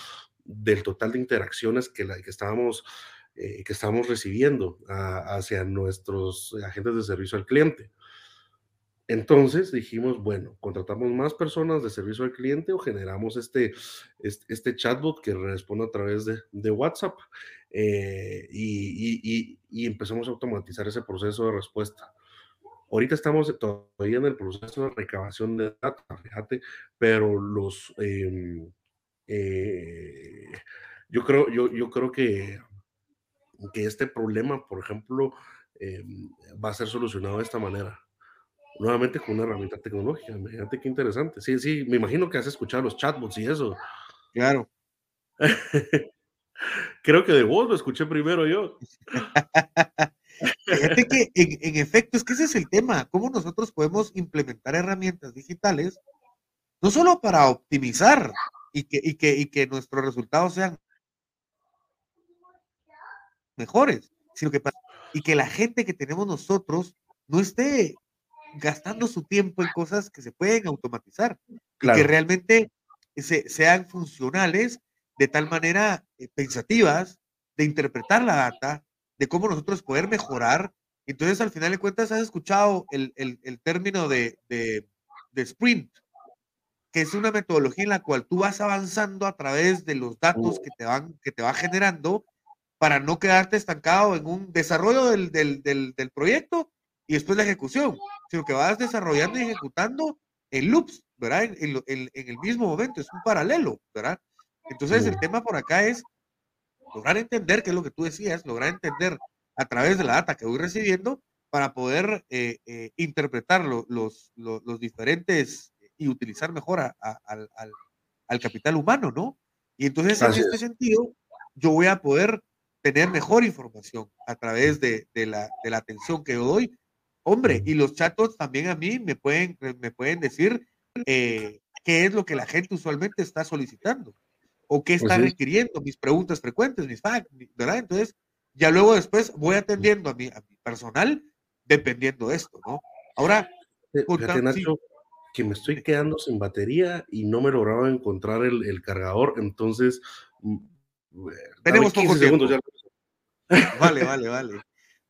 del total de interacciones que, la, que estábamos eh, que estábamos recibiendo hacia nuestros agentes de servicio al cliente. Entonces dijimos, bueno, contratamos más personas de servicio al cliente o generamos este, este, chatbot que responde a través de, WhatsApp eh, y, empezamos a automatizar ese proceso de respuesta. Ahorita estamos todavía en el proceso de recabación de datos, fíjate, pero los... Em, eh, yo, creo, yo, yo creo que, que este problema, por ejemplo, em, va a ser solucionado de esta manera nuevamente con una herramienta tecnológica. Imagínate qué interesante. Sí, sí, me imagino que has escuchado los chatbots y eso. Claro. Creo que de vos lo escuché primero yo. Fíjate que en, efecto es que ese es el tema, cómo nosotros podemos implementar herramientas digitales, no solo para optimizar y que, y que, y que nuestros resultados sean mejores, sino que y que la gente que tenemos nosotros no esté gastando su tiempo en cosas que se pueden automatizar que realmente sean funcionales de tal manera eh, pensativas de interpretar la data, de cómo nosotros poder mejorar. Entonces, al final de cuentas, has escuchado el, término de, de, sprint, que es una metodología en la cual tú vas avanzando a través de los datos que te van, que te va generando para no quedarte estancado en un desarrollo del, del, del proyecto y después la ejecución sino que vas desarrollando y ejecutando en loops, ¿verdad? En, el mismo momento, es un paralelo, ¿verdad? Entonces el tema por acá es lograr entender, qué es lo que tú decías, lograr entender a través de la data que voy recibiendo para poder eh, eh, interpretar los, los, diferentes y utilizar mejor al, capital humano, ¿no? Y entonces en este sentido, yo voy a poder tener mejor información a través de, la, de la atención que yo doy Hombre, y los chatos también a mí me pueden, me pueden decir eh, qué es lo que la gente usualmente está solicitando o qué está requiriendo, mis preguntas frecuentes, mis facts, ¿verdad? Entonces, ya luego después voy atendiendo a mi, a mi personal dependiendo de esto, ¿no? Ahora, eh, Nacho, que me estoy quedando sin batería y no me lograba encontrar el, el cargador, entonces... Tenemos pocos segundos ya. Vale, vale, vale.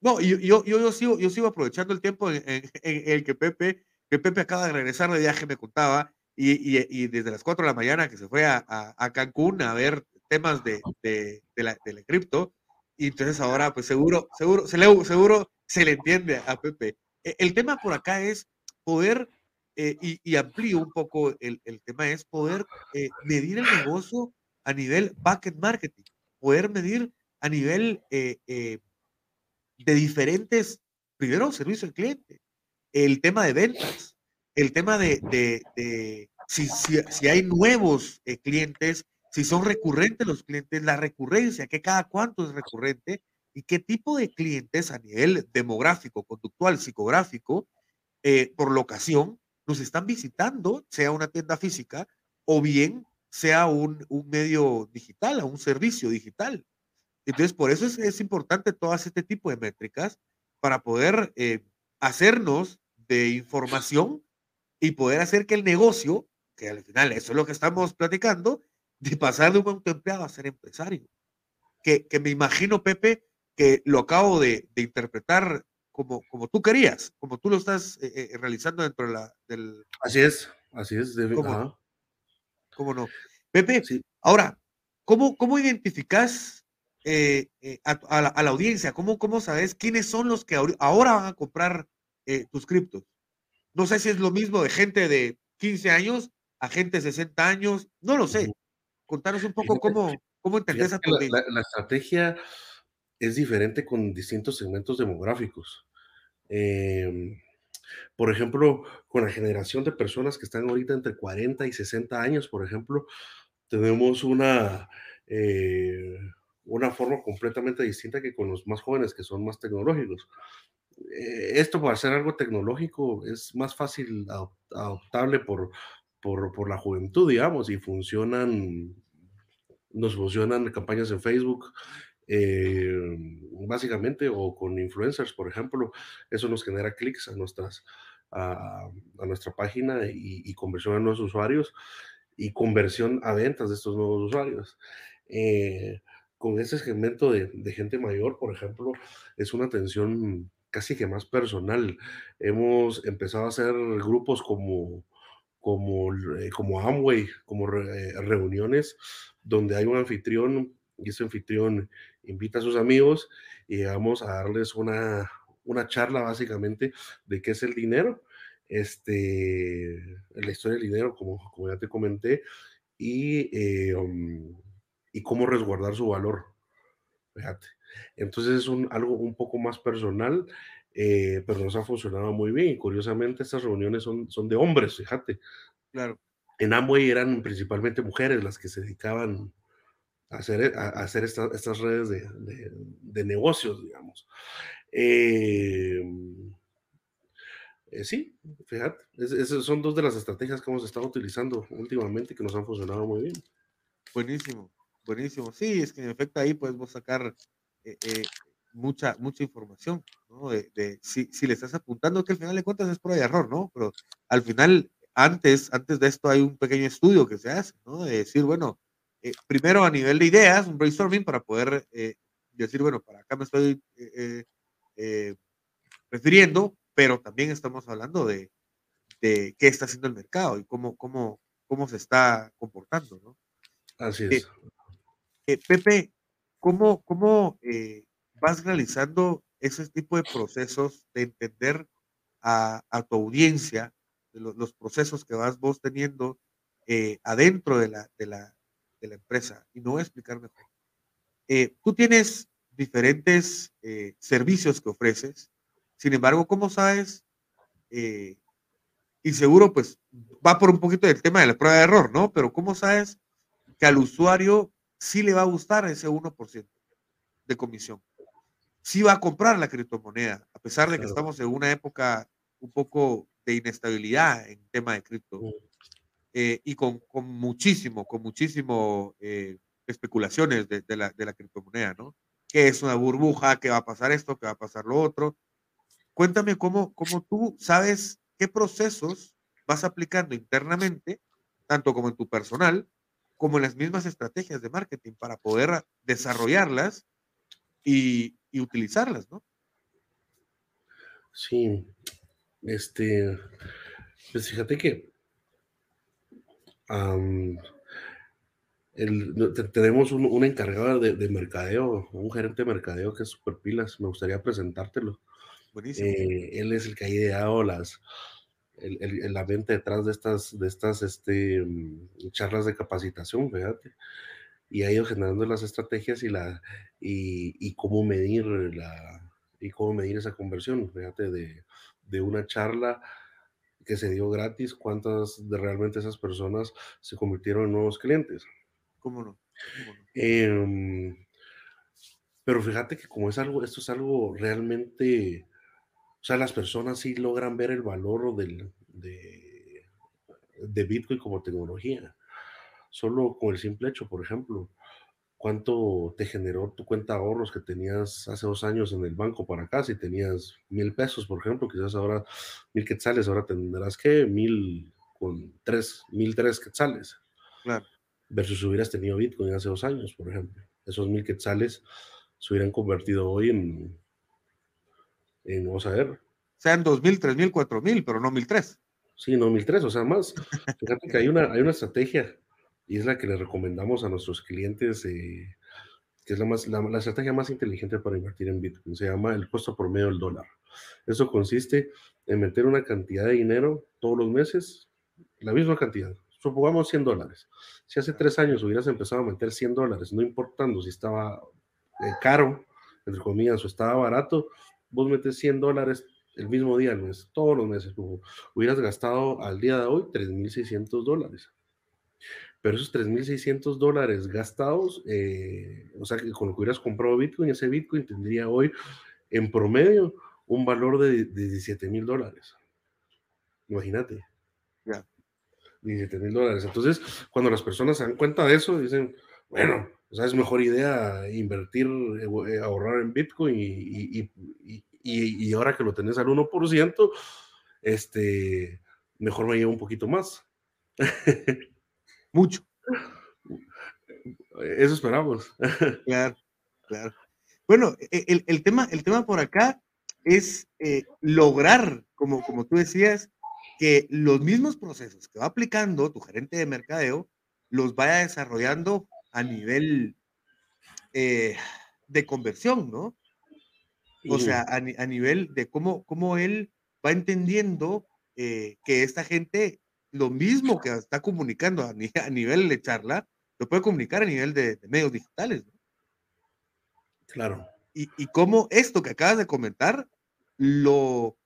No, yo, yo, yo, sigo, yo sigo aprovechando el tiempo en, el que Pepe, que Pepe acaba de regresar de viaje, me contaba, y, y, y desde las 4 de la mañana que se fue a, a, Cancún a ver temas de, de, de, la, de la cripto, y entonces ahora, pues seguro, seguro, se le, seguro se le entiende a Pepe. E, el tema por acá es poder, eh, y, y, amplío un poco el, el tema, es poder eh, medir el negocio a nivel backend marketing, poder medir a nivel eh, eh de diferentes, primero, servicio al cliente, el tema de ventas, el tema de, de, si, si, hay nuevos eh, clientes, si son recurrentes los clientes, la recurrencia, que cada cuánto es recurrente y qué tipo de clientes a nivel demográfico, conductual, psicográfico, eh, por locación, nos están visitando, sea una tienda física o bien sea un, un medio digital, a un servicio digital. Entonces, por eso es, es, importante todas este tipo de métricas para poder eh, hacernos de información y poder hacer que el negocio, que al final eso es lo que estamos platicando, de pasar de un autoempleado a ser empresario. Que, que me imagino, Pepe, que lo acabo de, de interpretar como, como tú querías, como tú lo estás eh, eh, realizando dentro de la, del... Así es, así es. De, ¿Cómo, ¿Cómo, no? Pepe, sí. ahora, ¿cómo, cómo identificas eh, eh, a, a, la, a, la, audiencia? ¿Cómo, ¿Cómo sabes quiénes son los que ahora van a comprar eh, tus criptos? No sé si es lo mismo de gente de 15 años a gente de 60 años, no lo sé. Contanos un poco cómo, cómo entendés a tu la, la, la, estrategia es diferente con distintos segmentos demográficos. Eh, por ejemplo, con la generación de personas que están ahorita entre 40 y 60 años, por ejemplo, tenemos una, eh, una forma completamente distinta que con los más jóvenes que son más tecnológicos. Eh, esto para hacer algo tecnológico es más fácil adoptable por, por, por la juventud, digamos, y funcionan, nos funcionan campañas en Facebook, eh, básicamente, o con influencers, por ejemplo, eso nos genera clics a, nuestras, a, a nuestra página y, y, conversión a nuevos usuarios y conversión a ventas de estos nuevos usuarios. Eh, con ese segmento de, de, gente mayor, por ejemplo, es una atención casi que más personal. Hemos empezado a hacer grupos como, como, eh, como Amway, como re, eh, reuniones donde hay un anfitrión y ese anfitrión invita a sus amigos y vamos a darles una, una charla básicamente de qué es el dinero, este, la historia del dinero, como, como ya te comenté, y, eh, um, y cómo resguardar su valor. Fíjate. Entonces es un, algo un poco más personal, eh, pero nos ha funcionado muy bien. Y curiosamente estas reuniones son, son de hombres, fíjate. Claro. En Amway eran principalmente mujeres las que se dedicaban hacer, a, hacer esta, estas redes de, de, de, negocios, digamos. Eh, eh, sí, fíjate, es, es, son dos de las estrategias que hemos estado utilizando últimamente que nos han funcionado muy bien. Buenísimo, buenísimo. Sí, es que en efecto ahí podemos sacar eh, eh, mucha, mucha información, ¿no? De, de si, si, le estás apuntando, que al final de cuentas es prueba de error, ¿no? Pero al final, antes, antes de esto hay un pequeño estudio que se hace, ¿no? De decir, bueno, eh, primero a nivel de ideas, un brainstorming para poder eh, decir, bueno, para acá me estoy eh, refiriendo, pero también estamos hablando de, de, qué está haciendo el mercado y cómo, cómo, cómo se está comportando, ¿no? Así es. Pepe, ¿cómo, cómo vas realizando ese tipo de procesos de entender a, a tu audiencia, de los, los, procesos que vas vos teniendo adentro de la, de la de la empresa y no voy a explicar mejor. Eh, tú tienes diferentes eh, servicios que ofreces, sin embargo, ¿cómo sabes? Eh, y seguro, pues, va por un poquito del tema de la prueba de error, ¿no? Pero ¿cómo sabes que al usuario sí le va a gustar ese 1% de comisión? Sí va a comprar la criptomoneda, a pesar de que claro. estamos en una época un poco de inestabilidad en tema de cripto. Eh, y con, con, muchísimo, con muchísimo eh, especulaciones de, de, la, de la criptomoneda, ¿no? Que es una burbuja, que va a pasar esto, que va a pasar lo otro. Cuéntame cómo, cómo tú sabes qué procesos vas aplicando internamente, tanto como en tu personal, como en las mismas estrategias de marketing para poder desarrollarlas y, y utilizarlas, ¿no? Sí, este, pues fíjate que Um, el, tenemos un, un encargado de, de, mercadeo, un gerente de mercadeo que es super pilas. Me gustaría presentártelo. Eh, él es el que ha ideado las, el, el, la venta detrás de estas, de estas este, charlas de capacitación, fíjate. Y ha ido generando las estrategias y, la, y, y cómo medir la, y cómo medir esa conversión, fíjate, de, de una charla que se dio gratis, cuántas de realmente esas personas se convirtieron en nuevos clientes. ¿Cómo no? ¿Cómo no? Eh, pero fíjate que como es algo, esto es algo realmente O sea, las personas sí logran ver el valor del, de, de Bitcoin como tecnología. Solo con el simple hecho, por ejemplo, cuánto te generó tu cuenta de ahorros que tenías hace dos años en el banco para acá, si tenías mil pesos, por ejemplo, quizás ahora mil quetzales, ahora tendrás que mil con tres, mil tres quetzales. Claro. Versus si hubieras tenido Bitcoin hace dos años, por ejemplo. Esos mil quetzales se hubieran convertido hoy en, en vamos a ver. Sean dos mil, tres mil, cuatro mil, pero no mil tres. Sí, no mil tres, o sea, más. Fíjate que hay una, hay una estrategia y es la que le recomendamos a nuestros clientes, eh, que es la, más, la, estrategia más inteligente para invertir en Bitcoin. Se llama el costo por medio del dólar. Eso consiste en meter una cantidad de dinero todos los meses, la misma cantidad. Supongamos 100 dólares. Si hace tres años hubieras empezado a meter 100 dólares, no importando si estaba eh, caro, entre comillas, o estaba barato, vos metes 100 dólares el mismo día al mes, todos los meses. Hubieras gastado al día de hoy 3.600 dólares pero esos 3.600 dólares gastados, eh, o sea, que con lo que hubieras comprado Bitcoin, ese Bitcoin tendría hoy en promedio un valor de, de 17 mil dólares. Imagínate. Ya. 17 mil dólares. Entonces, cuando las personas se dan cuenta de eso, dicen, bueno, o sea, es mejor idea invertir, eh, ahorrar en Bitcoin y, y, y, y, ahora que lo tenés al 1%, este, mejor me llevo un poquito más. Mucho. Eso esperamos. Claro, claro. Bueno, e, el, el tema, el tema por acá es eh, lograr, como, como tú decías, que los mismos procesos que va aplicando tu gerente de mercadeo los vaya desarrollando a nivel eh, de conversión, ¿no? O sea, a, a, nivel de cómo, cómo él va entendiendo eh, que esta gente lo mismo que está comunicando a, nivel de charla, lo puede comunicar a nivel de, medios digitales. Claro. Y, y cómo esto que acabas de comentar lo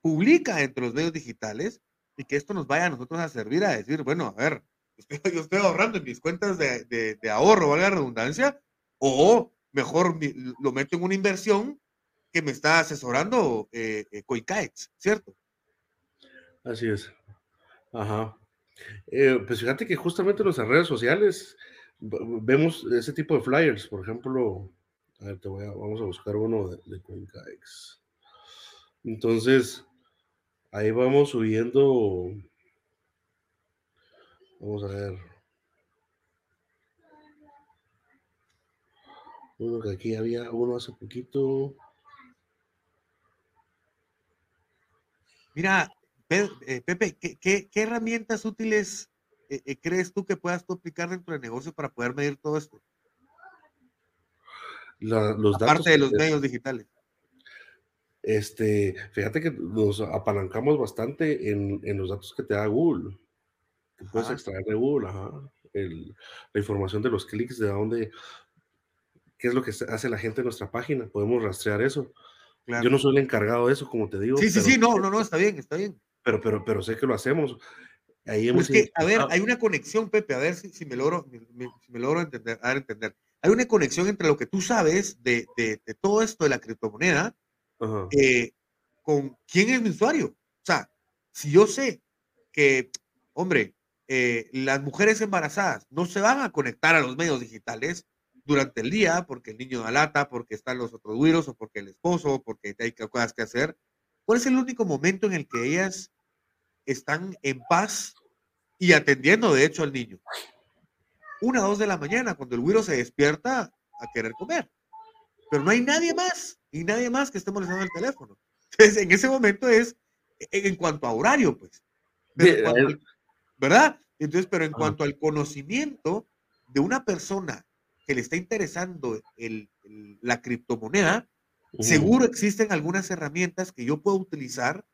publica entre los medios digitales y que esto nos vaya a nosotros a servir a decir, bueno, a ver, yo estoy ahorrando en mis cuentas de, de, ahorro, valga la redundancia, o mejor lo meto en una inversión que me está asesorando eh, eh ¿cierto? Así es. Ajá. Eh, pues fíjate que justamente en nuestras redes sociales vemos ese tipo de flyers, por ejemplo, a ver, te voy a, vamos a buscar uno de, de Entonces, ahí vamos subiendo, vamos a ver. Uno que aquí había uno hace poquito. Mira, Pepe, ¿qué, herramientas útiles eh, eh, crees tú que puedas tú aplicar dentro del negocio para poder medir todo esto? los Aparte de los medios digitales. Este, fíjate que nos apalancamos bastante en, los datos que te da Google. Que puedes extraer de Google, la información de los clics, de dónde, qué es lo que hace la gente en nuestra página. Podemos rastrear eso. Yo no soy el encargado de eso, como te digo. Sí, sí, sí, no, no, no, está bien, está bien pero, pero, pero sé que lo hacemos. Ahí hemos que, a ver, hay una conexión, Pepe, a ver si, si me logro, si me logro entender, a entender. Hay una conexión entre lo que tú sabes de, de, de todo esto de la criptomoneda eh, con quién es mi usuario. O sea, si yo sé que, hombre, eh, las mujeres embarazadas no se van a conectar a los medios digitales durante el día porque el niño da lata, porque están los otros virus o porque el esposo, o porque hay cosas que hacer. ¿Cuál es el único momento en el que ellas están en paz y atendiendo, de hecho, al niño. Una o dos de la mañana, cuando el güiro se despierta a querer comer. Pero no hay nadie más, y nadie más que esté molestando el teléfono. Entonces, en ese momento es en cuanto a horario, pues. ¿Verdad? Entonces, pero en cuanto al conocimiento de una persona que le está interesando el, la criptomoneda, seguro existen algunas herramientas que yo puedo utilizar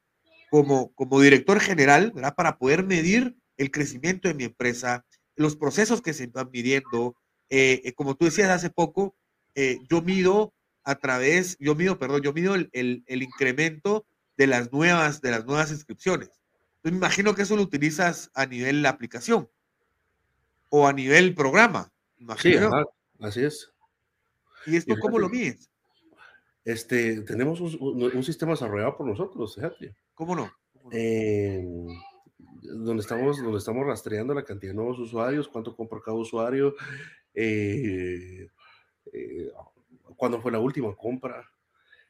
como, como director general, ¿verdad? Para poder medir el crecimiento de mi empresa, los procesos que se están midiendo. Eh, eh, como tú decías hace poco, eh, yo mido a través, yo mido, perdón, yo mido el, el, incremento de las nuevas, de las nuevas inscripciones. Entonces, me imagino que eso lo utilizas a nivel la aplicación o a nivel programa. Sí, así es. ¿Y esto cómo lo mides? Este, tenemos un, sistema desarrollado por nosotros, fíjate. ¿Cómo no? donde, estamos, donde estamos rastreando la cantidad de nuevos usuarios, cuánto compra cada usuario, eh, eh, cuándo fue la última compra.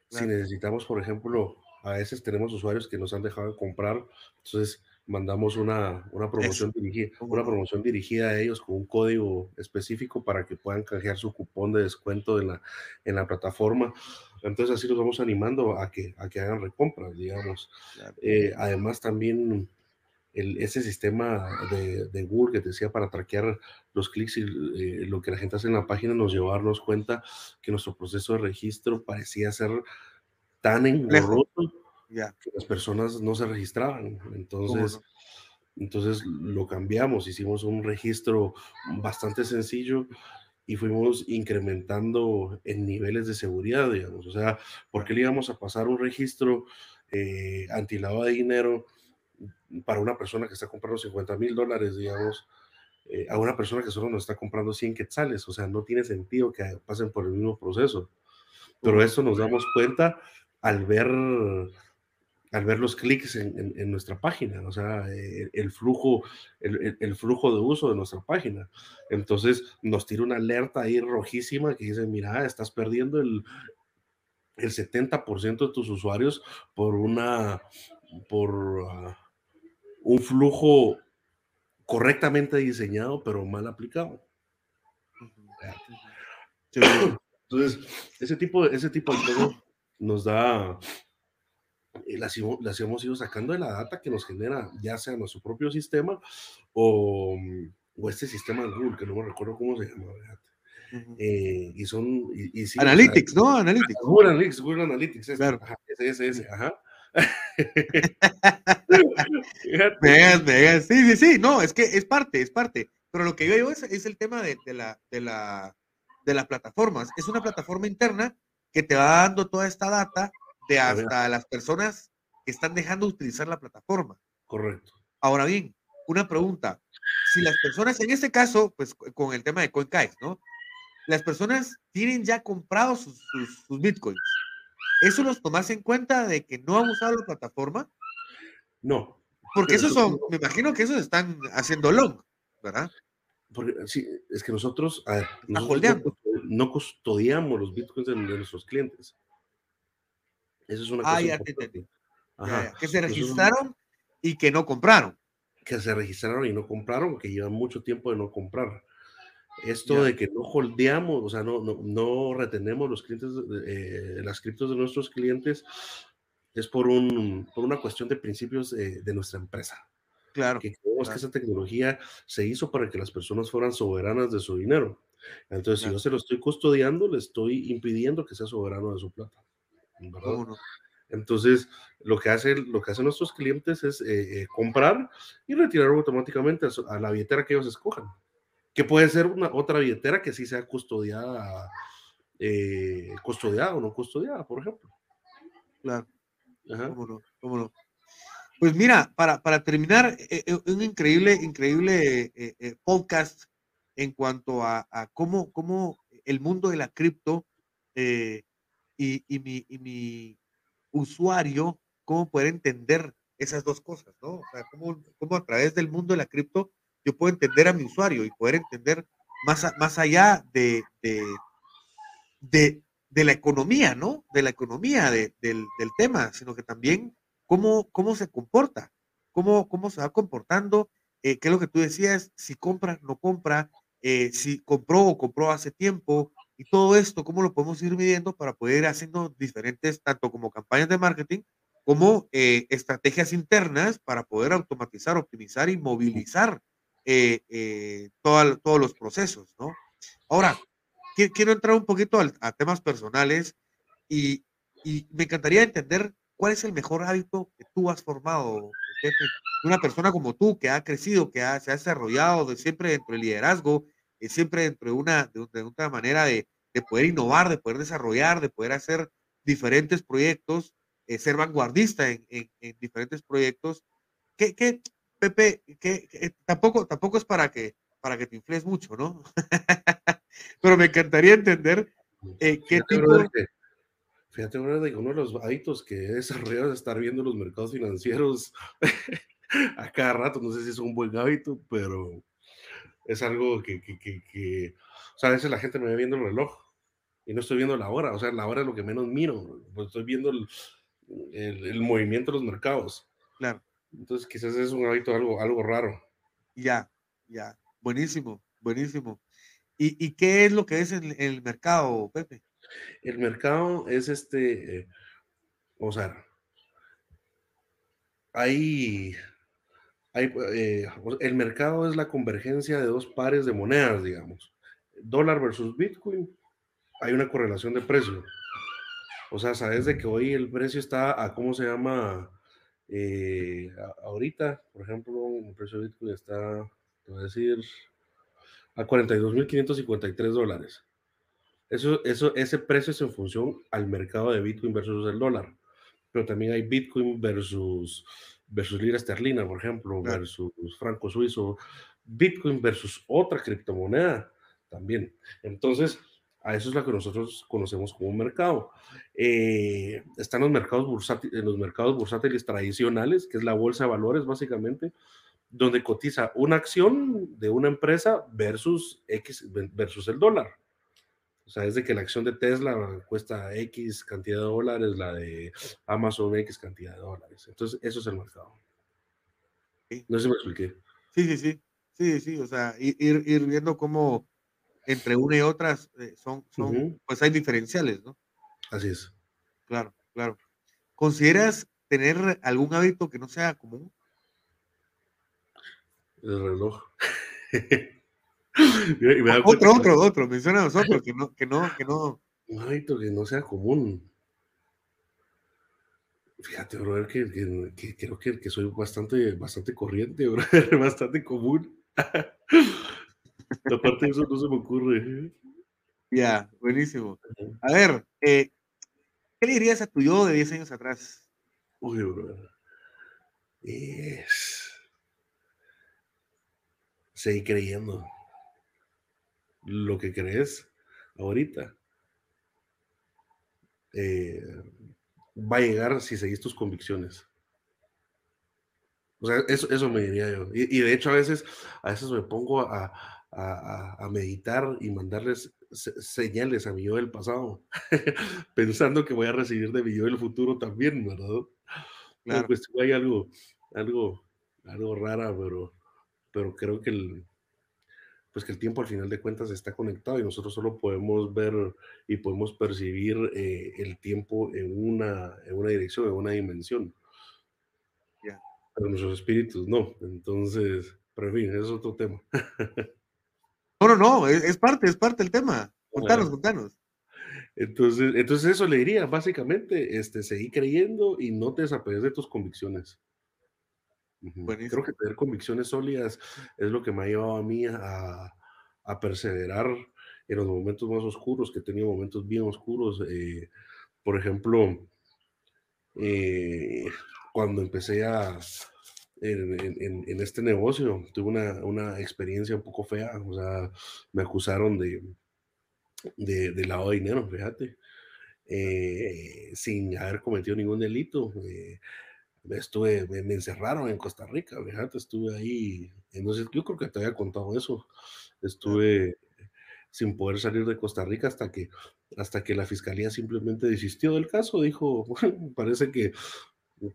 Si necesitamos, por ejemplo, a veces tenemos usuarios que nos han dejado de comprar, entonces mandamos una, una promoción, dirigida, una promoción dirigida a ellos con un código específico para que puedan canjear su cupón de descuento en la, en la plataforma. Entonces así los vamos animando a que, a que hagan recompras, digamos. Eh, además también el, ese sistema de, de, Google que te decía para traquear los clics y eh, lo que la gente hace en la página nos llevó a darnos cuenta que nuestro proceso de registro parecía ser tan engorroso que las personas no se registraban. Entonces, entonces lo cambiamos, hicimos un registro bastante sencillo y fuimos incrementando en niveles de seguridad, digamos. O sea, ¿por qué le íbamos a pasar un registro eh, antilado de dinero para una persona que está comprando 50 mil dólares, digamos, eh, a una persona que solo nos está comprando 100 quetzales? O sea, no tiene sentido que pasen por el mismo proceso. Pero eso nos damos cuenta al ver al ver los clics en, en, nuestra página, o sea, eh, el, flujo, el, el, flujo de uso de nuestra página. Entonces nos tira una alerta ahí rojísima que dice, mira, estás perdiendo el, el 70% de tus usuarios por una, por ah, un flujo correctamente diseñado, pero mal aplicado. Entonces, ese tipo de, ese tipo de cosas nos da las, las, hemos ido sacando de la data que nos genera ya sea nuestro propio sistema o, o este sistema de Google, que no me recuerdo cómo se llama. Eh, y son... Y, Analytics, ¿no? Analytics. Google Analytics, Google Analytics. Ese, claro. ese, ese, ese, ajá. veas, veas. Sí, sí, sí, no, es que es parte, es parte. Pero lo que yo digo es, es el tema de, de, la, de, la, de las plataformas. Es una plataforma interna que te va dando toda esta data de hasta las personas que están dejando de utilizar la plataforma. Correcto. Ahora bien, una pregunta. Si las personas, en este caso, pues con el tema de CoinKite, ¿no? Las personas tienen ya comprado sus, sus, bitcoins. ¿Eso los tomas en cuenta de que no han usado la plataforma? No. Porque esos son, me imagino que esos están haciendo long, ¿verdad? Porque sí, es que nosotros, a no, custodiamos los bitcoins de nuestros clientes. Eso es una ah, cosa. Ya Que se registraron y que no compraron. Que se registraron y no compraron, que llevan mucho tiempo de no comprar. Esto de que no holdeamos, o sea, no, no, no retenemos los clientes, eh, las criptos de nuestros clientes, es por, un, por una cuestión de principios de nuestra empresa. Claro. Que creemos que esa tecnología se hizo para que las personas fueran soberanas de su dinero. Entonces, si yo se lo estoy custodiando, le estoy impidiendo que sea soberano de su plata. Entonces, lo que, hace, lo que hacen nuestros clientes es eh, eh, comprar y retirar automáticamente a, la billetera que ellos escojan, que puede ser una otra billetera que sí sea custodiada, eh, custodiada o no custodiada, por ejemplo. Claro. Pues mira, para, para terminar, un increíble, increíble podcast en cuanto a, cómo, cómo, el mundo de la cripto y, mi, usuario, cómo poder entender esas dos cosas, ¿no? Cómo, cómo, a través del mundo de la cripto yo puedo entender a mi usuario y poder entender más, más allá de, de, de, la economía, ¿no? De la economía del, del, tema, sino que también cómo, cómo se comporta, cómo, cómo se va comportando, eh, qué es lo que tú decías, si compra, no compra, eh, si compró o compró hace tiempo, y todo esto, ¿cómo lo podemos ir midiendo para poder ir haciendo diferentes, tanto como campañas de marketing, como eh, estrategias internas para poder automatizar, optimizar y movilizar eh, eh, todos los procesos, ¿no? Ahora, quiero entrar un poquito a, temas personales y, y, me encantaría entender cuál es el mejor hábito que tú has formado, Una persona como tú que ha crecido, que se ha desarrollado de siempre dentro del liderazgo, siempre dentro de una, de, una manera de, de, poder innovar, de poder desarrollar, de poder hacer diferentes proyectos, eh, ser vanguardista en, en, diferentes proyectos. ¿Qué, qué Pepe, que, tampoco, tampoco es para que, para que te infles mucho, ¿no? Pero me encantaría entender eh, qué tipo... Fíjate, ahora de uno de los hábitos que he desarrollado es estar viendo los mercados financieros a cada rato. No sé si es un buen hábito, pero es algo que, que, que, que, o sea, a veces la gente me ve viendo el reloj y no estoy viendo la hora. O sea, la hora es lo que menos miro. Pues estoy viendo el, el, el movimiento de los mercados. Claro. Entonces, quizás es un hábito algo, algo raro. Ya, ya. Buenísimo, buenísimo. ¿Y, ¿Y, qué es lo que es el, el mercado, Pepe? El mercado es este, eh, o sea, hay, eh, el mercado es la convergencia de dos pares de monedas, digamos. Dólar versus Bitcoin, hay una correlación de precio. O sea, sabes de que hoy el precio está a, ¿cómo se llama? Eh, ahorita, por ejemplo, el precio de Bitcoin está, te voy a decir, a 42.553 dólares. Eso, eso, ese precio es en función al mercado de Bitcoin versus el dólar. Pero también hay Bitcoin versus, versus lira esterlina, por ejemplo, Claro. versus franco suizo. Bitcoin versus otra criptomoneda también. Entonces, a eso es lo que nosotros conocemos como un mercado. Eh, están los mercados, bursátiles, en los mercados bursátiles tradicionales, que es la bolsa de valores básicamente, donde cotiza una acción de una empresa versus X versus el dólar. O sea, es de que la acción de Tesla cuesta X cantidad de dólares, la de Amazon X cantidad de dólares. Entonces, eso es el mercado. Sí. No sé si me expliqué. Sí, sí, sí. Sí, sí. O sea, ir, ir viendo cómo entre una y otras eh, son, pues hay diferenciales, ¿no? Así es. Claro, claro. ¿Consideras tener algún hábito que no sea común? El reloj. Cuenta Otro, que otro, otro. Menciona a nosotros que no, que no, que no. Que no sea común. Fíjate, brother, que, que- que creo que, que soy bastante, bastante corriente, brother, bastante común. Aparte de eso no se me ocurre. Ya, buenísimo. A ver, eh, ¿qué le dirías a tu yo de 10 años atrás? Uy, brother. Es... Seguí creyendo. Lo que crees ahorita eh, va a llegar si seguís tus convicciones. O sea, eso, eso me diría yo. Y, y de hecho a veces, a veces me pongo a, a, a- a meditar y mandarles se- señales a mi yo del pasado, pensando que voy a recibir de mi yo del futuro también, ¿verdad? Claro. Pues hay algo, algo, algo rara, pero, pero creo que el, pues que el tiempo al final de cuentas está conectado y nosotros solo podemos ver y podemos percibir eh, el tiempo en una, en una dirección, en una dimensión. Ya. Pero nuestros espíritus no. Entonces, pero en fin, es otro tema. No, no, no, es, es parte, es parte del tema. Contanos, contanos. Entonces, entonces eso le diría, básicamente, este, seguí creyendo y no te desapegues de tus convicciones. Creo que tener convicciones sólidas es lo que me ha llevado a mí a, a perseverar en los momentos más oscuros, que he tenido momentos bien oscuros. eh, por ejemplo, eh, cuando empecé a, en, en- en- en este negocio, tuve una, una experiencia un poco fea, o sea, me acusaron de, de, de lavado de dinero, fíjate, eh, sin haber cometido ningún delito. eh, estuve, me, me encerraron en Costa Rica, fíjate, estuve ahí, entonces yo creo que te había contado eso, estuve sin poder salir de Costa Rica hasta que, hasta que la fiscalía simplemente desistió del caso, dijo, bueno, parece que,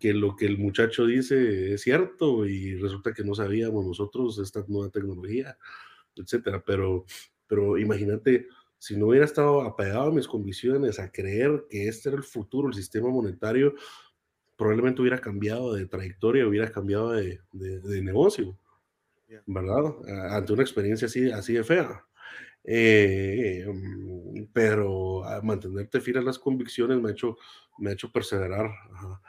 que lo que el muchacho dice es cierto y resulta que no sabíamos nosotros esta nueva tecnología, etcétera, pero, pero imagínate, si no hubiera estado apegado a mis convicciones, a creer que este era el futuro, el sistema monetario, probablemente hubiera cambiado de trayectoria, hubiera cambiado de, de- de negocio. ¿verdad? Ante una experiencia así, así de fea. Eh, mm, pero a mantenerte fiel a las convicciones me ha hecho, me ha hecho perseverar, ajá.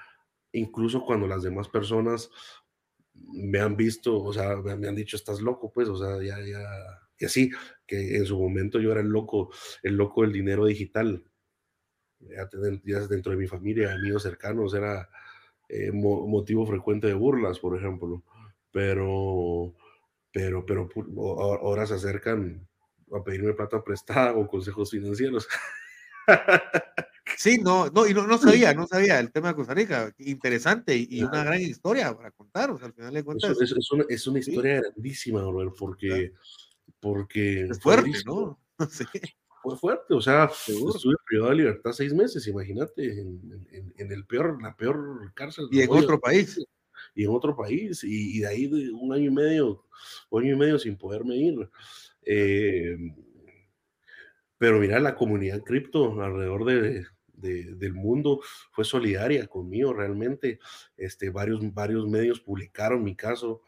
incluso cuando las demás personas me han visto, o sea, me, me han dicho, estás loco, pues, o sea, ya, ya, y así, que en su momento yo era el loco, el loco del dinero digital, ya, ten- ya dentro de mi familia, amigos cercanos, era eh, mo- motivo frecuente de burlas, por ejemplo, pero, pero, pero ahora se acercan a pedirme plata prestada o consejos financieros. Sí, no, no, y no, no sabía, no sabía el tema de Costa Rica. Interesante y, una gran historia para contar, o sea, al final de cuentas. Es, es, una, es una, historia grandísima, Robert, porque, porque es fuerte, ¿no? Sí. Fue fuerte, o sea, estuve privado de libertad seis meses, imagínate, en, en, en, el peor, la peor cárcel. Y en otro país. Y en otro país, y, y de ahí de un año y medio, un año y medio sin poderme ir. Eh, pero mira, la comunidad cripto alrededor de, de, del mundo fue solidaria conmigo realmente. Este, varios, varios medios publicaron mi caso,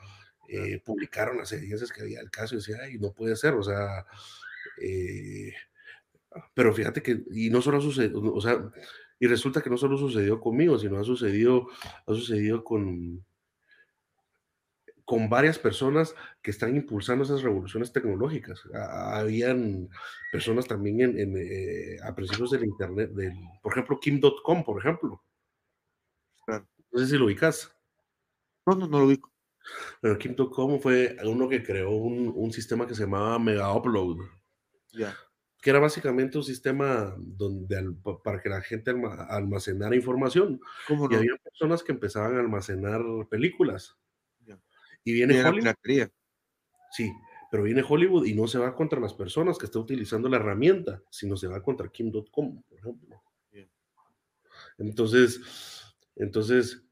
eh, publicaron las evidencias que había del caso y decía, ay, no puede ser, o sea, eh, pero fíjate que, y no solo sucedió, o sea, y resulta que no solo sucedió conmigo, sino ha sucedido, ha sucedido con, con varias personas que están impulsando esas revoluciones tecnológicas. Habían personas también en, eh, a principios del Internet, del, por ejemplo, Kim.com, por ejemplo. No sé si lo ubicas. No, no, no lo ubico. Pero Kim.com fue uno que creó un, un, sistema que se llamaba Mega Upload. Ya. Que era básicamente un sistema donde para que la gente almacenara información. ¿Cómo no? Y había personas que empezaban a almacenar películas. Y viene y Hollywood. Sí, pero viene Hollywood y no se va contra las personas que están utilizando la herramienta, sino se va contra Kim.com, por ejemplo. Entonces, entonces,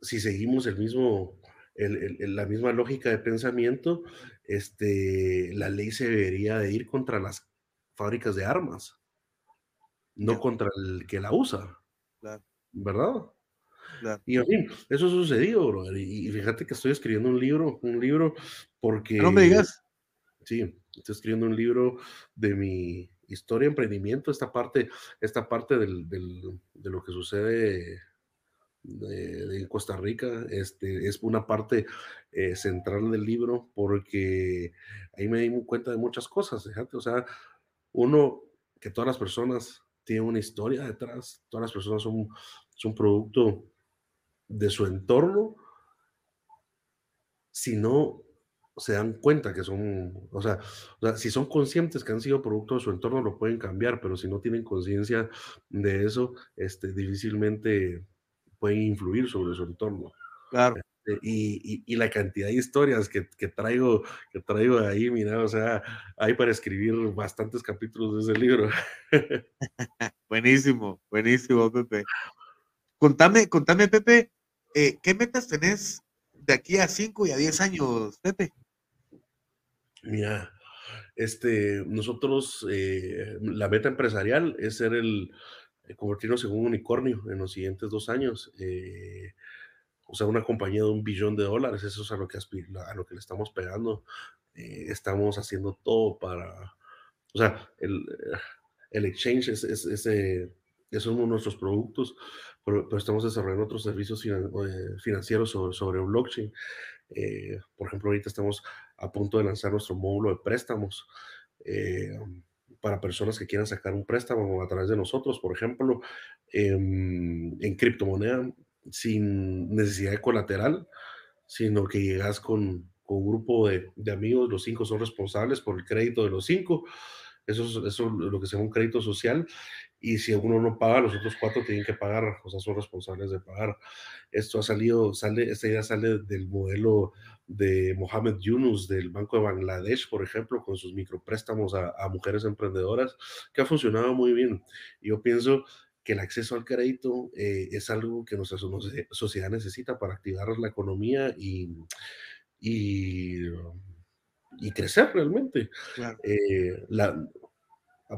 si seguimos el mismo, el, el, la misma lógica de pensamiento, este, la ley se debería de ir contra las fábricas de armas, no contra el que la usa. Claro. ¿Verdad? Y en fin, eso sucedió, brother. Y, fíjate que estoy escribiendo un libro, un libro porque... No me digas. Sí, estoy escribiendo un libro de mi historia, emprendimiento, esta parte, esta parte del, del, de lo que sucede de, de, Costa Rica, este, es una parte eh, central del libro porque ahí me di cuenta de muchas cosas, fíjate, o sea, uno, que todas las personas tienen una historia detrás, todas las personas son, son producto de su entorno si no se dan cuenta que son, o sea, o sea, si son conscientes que han sido producto de su entorno, lo pueden cambiar, pero si no tienen conciencia de eso, este, difícilmente pueden influir sobre su entorno. Claro. Este, y, y, y, la cantidad de historias que, que, traigo, que traigo ahí, mira, o sea, hay para escribir bastantes capítulos de ese libro. buenísimo, buenísimo, Pepe. Contame, contame, Pepe, eh, ¿qué metas tenés de aquí a 5 y a 10 años, Pepe? Mira, este, nosotros, eh, la meta empresarial es ser el, eh, convertirnos en un unicornio en los siguientes dos años. Eh, o sea, una compañía de un billón de dólares, eso es a lo que, a lo que le estamos pegando. Eh, estamos haciendo todo para, o sea, el, el exchange es, es, es, es uno de nuestros productos, pero, pero estamos desarrollando otros servicios finan, eh, financieros sobre, sobre blockchain. Eh, por ejemplo, ahorita estamos a punto de lanzar nuestro módulo de préstamos eh, para personas que quieran sacar un préstamo a través de nosotros, por ejemplo, en criptomoneda, sin necesidad de colateral, sino que llegas con, con un grupo de, de, amigos, los cinco son responsables por el crédito de los cinco, eso es, eso es lo que se llama un crédito social, y si uno no paga, los otros cuatro tienen que pagar, o sea, son responsables de pagar. Esto ha salido, sale, esta idea sale del modelo de Mohamed Yunus del Banco de Bangladesh, por ejemplo, con sus micropréstamos a, a mujeres emprendedoras, que ha funcionado muy bien. Yo pienso que el acceso al crédito eh, es algo que nuestra sociedad necesita para activar la economía y, y, y crecer realmente. Claro. Eh, la,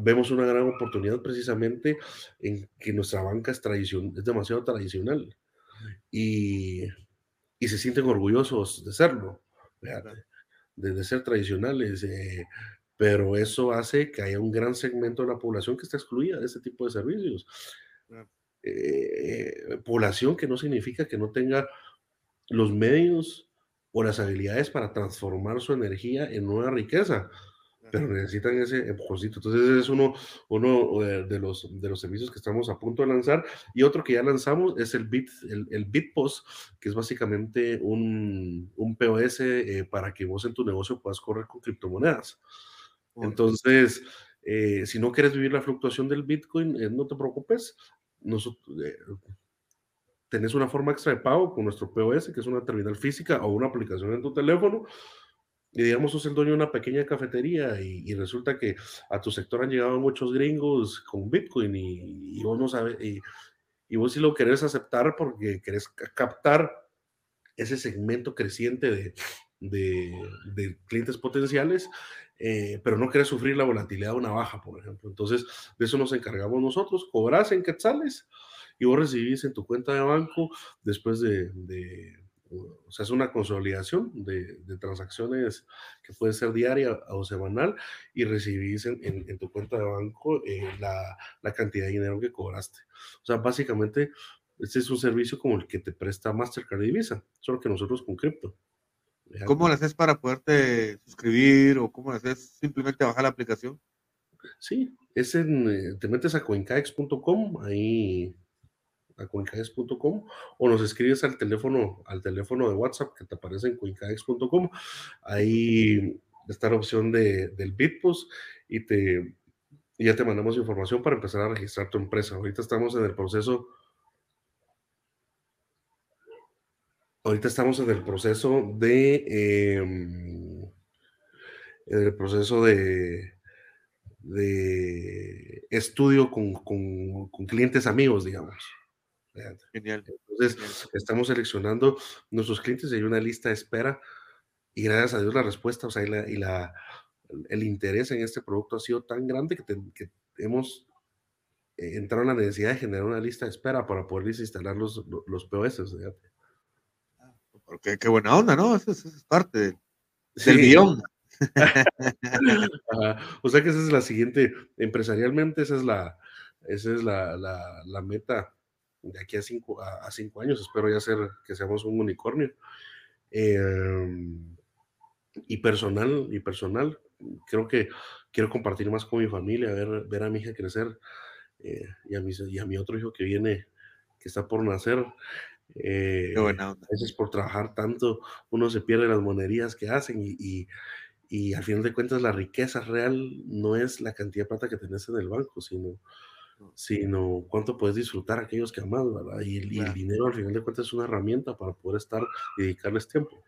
vemos una gran oportunidad precisamente en que nuestra banca es, tradicion, es demasiado tradicional y, y, se sienten orgullosos de serlo, de, de ser tradicionales, eh, pero eso hace que haya un gran segmento de la población que está excluida de este tipo de servicios. Eh, población que no significa que no tenga los medios o las habilidades para transformar su energía en nueva riqueza pero necesitan ese empujoncito. Entonces, ese es uno, uno de, los, de los servicios que estamos a punto de lanzar. Y otro que ya lanzamos es el, Bit, el, el Bitpost, que es básicamente un, un POS eh, para que vos en tu negocio puedas correr con criptomonedas. Entonces, eh, si no quieres vivir la fluctuación del Bitcoin, eh, no te preocupes. Nosotros, tenés una forma extra de pago con nuestro POS, que es una terminal física o una aplicación en tu teléfono. Y digamos, sos el dueño de una pequeña cafetería y, resulta que a tu sector han llegado muchos gringos con Bitcoin y, vos no sabes, y, y, vos sí lo querés aceptar porque querés captar ese segmento creciente de, de, clientes potenciales, eh, pero no querés sufrir la volatilidad de una baja, por ejemplo. Entonces, de eso nos encargamos nosotros, cobras en quetzales y vos recibís en tu cuenta de banco después de, o sea, es una consolidación de, transacciones que puede ser diaria o semanal y recibís en, tu cuenta de banco eh, la, la, cantidad de dinero que cobraste. O sea, básicamente, este es un servicio como el que te presta Mastercard y Visa, solo que nosotros con cripto. ¿Cómo lo haces para poderte suscribir o cómo lo haces simplemente bajar la aplicación? Sí, es en, eh, te metes a coincaex.com, ahí a coincaex.com o nos escribes al teléfono, al teléfono de WhatsApp que te aparece en coincaex.com. Ahí está la opción de, del Bitpost y te y ya te mandamos información para empezar a registrar tu empresa. Ahorita estamos en el proceso ahorita estamos en el proceso de em, en el proceso de, de estudio con, con, con clientes amigos, digamos. Genial. Entonces, estamos seleccionando nuestros clientes y hay una lista de espera y gracias a Dios la respuesta, o sea, y, la, y la el interés en este producto ha sido tan grande que, que hemos eh, entrado en la necesidad de generar una lista de espera para poder instalar los, los POS. Porque qué buena onda, ¿no? Eso, es parte del, sí. o sea que esa es la siguiente, empresarialmente esa es la, esa es la, la, la meta de aquí a cinco, a, cinco años, espero ya ser que seamos un unicornio. Em, y personal, y personal, creo que quiero compartir más con mi familia, ver, ver a mi hija crecer eh, y, a mi, y a mi otro hijo que viene, que está por nacer. Eh, a veces por trabajar tanto uno se pierde las monerías que hacen y, y, y, al final de cuentas la riqueza real no es la cantidad de plata que tenés en el banco, sino sino cuánto puedes disfrutar aquellos que amas, ¿verdad? Y, el dinero al final de cuentas es una herramienta para poder estar y dedicarles tiempo.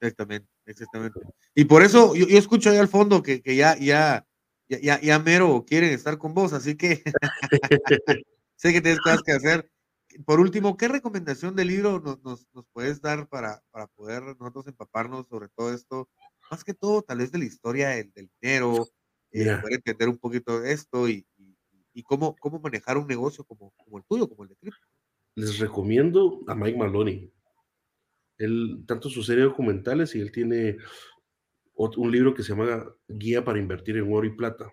Exactamente, exactamente. Y por eso yo, escucho ahí al fondo que, que ya, ya, ya, ya, mero quieren estar con vos, así que sé que tienes cosas que hacer. Por último, ¿qué recomendación de libro nos, nos, nos puedes dar para, para, poder nosotros empaparnos sobre todo esto? Más que todo, tal vez de la historia del, dinero, eh, poder entender un poquito de esto y, y cómo, cómo manejar un negocio como, como el tuyo, como el de cripto. Les recomiendo a Mike Maloney. Él, tanto su serie de documentales y él tiene un libro que se llama Guía para invertir en oro y plata.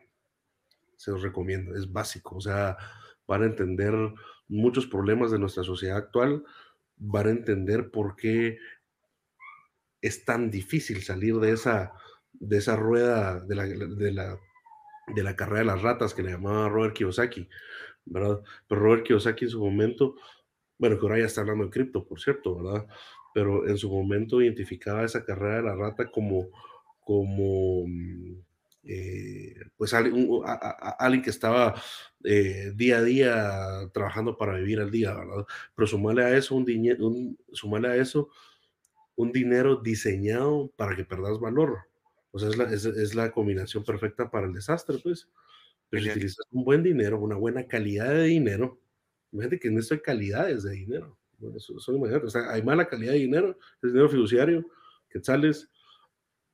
Se los recomiendo, es básico, o sea, van a entender muchos problemas de nuestra sociedad actual, van a entender por qué es tan difícil salir de esa, de esa rueda de la, de la de la carrera de las ratas que le llamaba Robert Kiyosaki, ¿verdad? Pero Robert Kiyosaki en su momento, bueno, que ahora ya está hablando de cripto, por cierto, ¿verdad? Pero en su momento identificaba esa carrera de la rata como, como mm, eh, pues alguien, que estaba eh, día a día trabajando para vivir al día, ¿verdad? Pero sumarle a eso un, dinero, un, sumarle a eso un dinero diseñado para que perdas valor, o sea, es la, combinación perfecta para el desastre, pues. Pero si utilizas un buen dinero, una buena calidad de dinero, imagínate que en esto hay calidades de dinero. Bueno, eso, o sea, hay mala calidad de dinero, es dinero fiduciario, quetzales,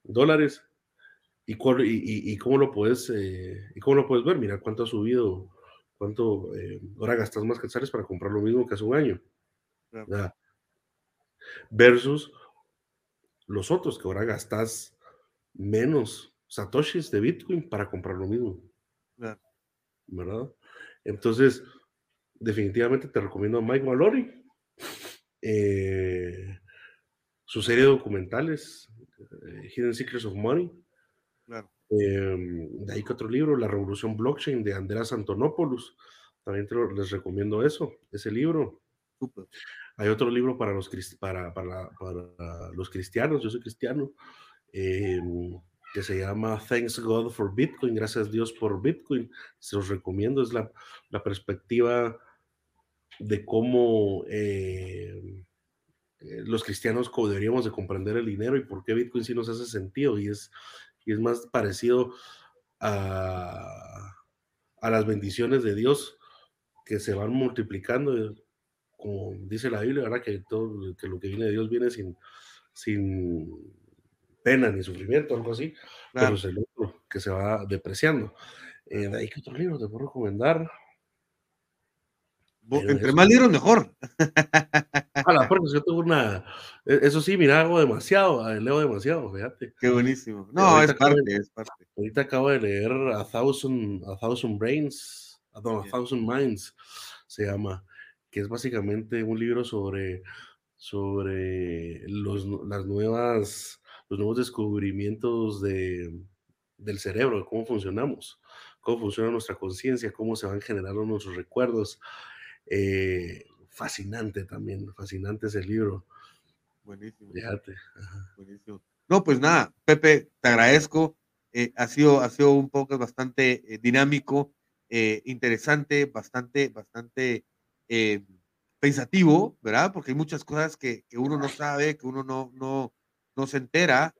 dólares, y, y, y, cómo lo puedes eh, y cómo lo puedes ver, mira cuánto ha subido, cuánto eh, ahora gastas más quetzales para comprar lo mismo que hace un año. Versus los otros que ahora gastas menos satoshis de Bitcoin para comprar lo mismo. ¿Verdad? Entonces, definitivamente te recomiendo a Mike Mallory. Eh, su serie de documentales, eh, Hidden Secrets of Money. Em, de ahí que otro libro, La Revolución Blockchain de Andreas Antonopoulos. También les recomiendo eso, ese libro. Hay otro libro para los, para, para, para los cristianos, yo soy cristiano, Em, que se llama Thanks God for Bitcoin, gracias a Dios por Bitcoin. Se los recomiendo, es la, la perspectiva de cómo eh, eh, los cristianos deberíamos de comprender el dinero y por qué Bitcoin sí nos hace sentido y es, y es más parecido a, a las bendiciones de Dios que se van multiplicando, como dice la Biblia, ¿verdad? Que, todo, que lo que viene de Dios viene sin, sin pena ni sufrimiento, algo así, pero es el otro que se va depreciando. Eh, ¿De ahí qué otro libro te puedo recomendar? Entre más libros, mejor. A la fuerza, yo tengo una. E, eso sí, mira, hago demasiado, eh, leo demasiado, fíjate. Qué buenísimo. No, es parte, es parte. Ahorita acabo de leer A Thousand, A Thousand Brains, A Thousand Minds, se llama, que es básicamente un libro sobre, sobre los, las nuevas, los nuevos descubrimientos de, del cerebro, cómo funcionamos, cómo funciona nuestra conciencia, cómo se van generando nuestros recuerdos. Eh, fascinante también, fascinante ese libro. Buenísimo. Buenísimo. No, pues nada, Pepe, te agradezco. Eh, ha, sido, ha sido un poco bastante eh, dinámico, interesante, bastante, bastante pensativo, ¿verdad? Porque hay muchas cosas que, que, uno no sabe, que uno no, no, no se entera,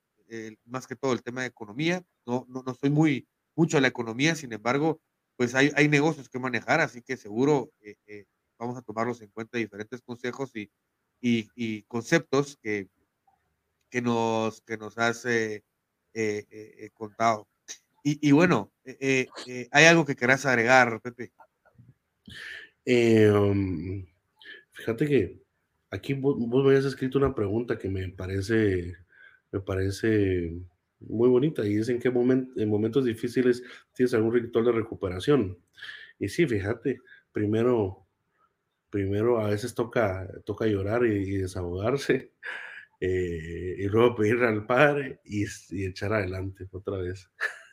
más que todo el tema de economía. No, no, no soy muy mucho a la economía, sin embargo, pues hay, hay negocios que manejar, así que seguro vamos a tomarlos en cuenta diferentes consejos y, y, conceptos que, que, nos, que nos has eh, eh, eh, contado. Y, y bueno, ¿hay algo que querás agregar, Pepe? Um, fíjate que aquí vos, vos, me habías escrito una pregunta que me parece, me parece muy bonita y es en qué momento, en momentos difíciles tienes algún ritual de recuperación. Y sí, fíjate, primero primero a veces toca, toca llorar y, desahogarse, eh, y luego pedir al Padre y, echar adelante otra vez.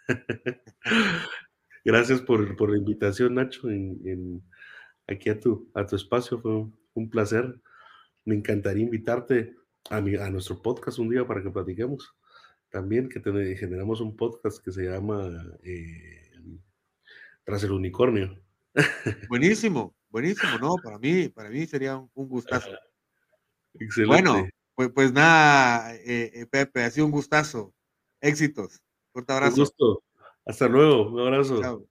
Gracias por, por, la invitación, Nacho, en, aquí a tu, a tu espacio. Fue un, placer. Me encantaría invitarte a, mi, a nuestro podcast un día para que platiquemos. También que generamos un podcast que se llama eh, Tras el Unicornio. Buenísimo. Buenísimo, no, para mí, para mí sería un, gustazo. Excelente. Bueno, pues, pues nada, eh, eh, Pepe, ha sido un gustazo. Éxitos. Fuerte abrazo. Un gusto. Hasta luego. Un abrazo. Chao.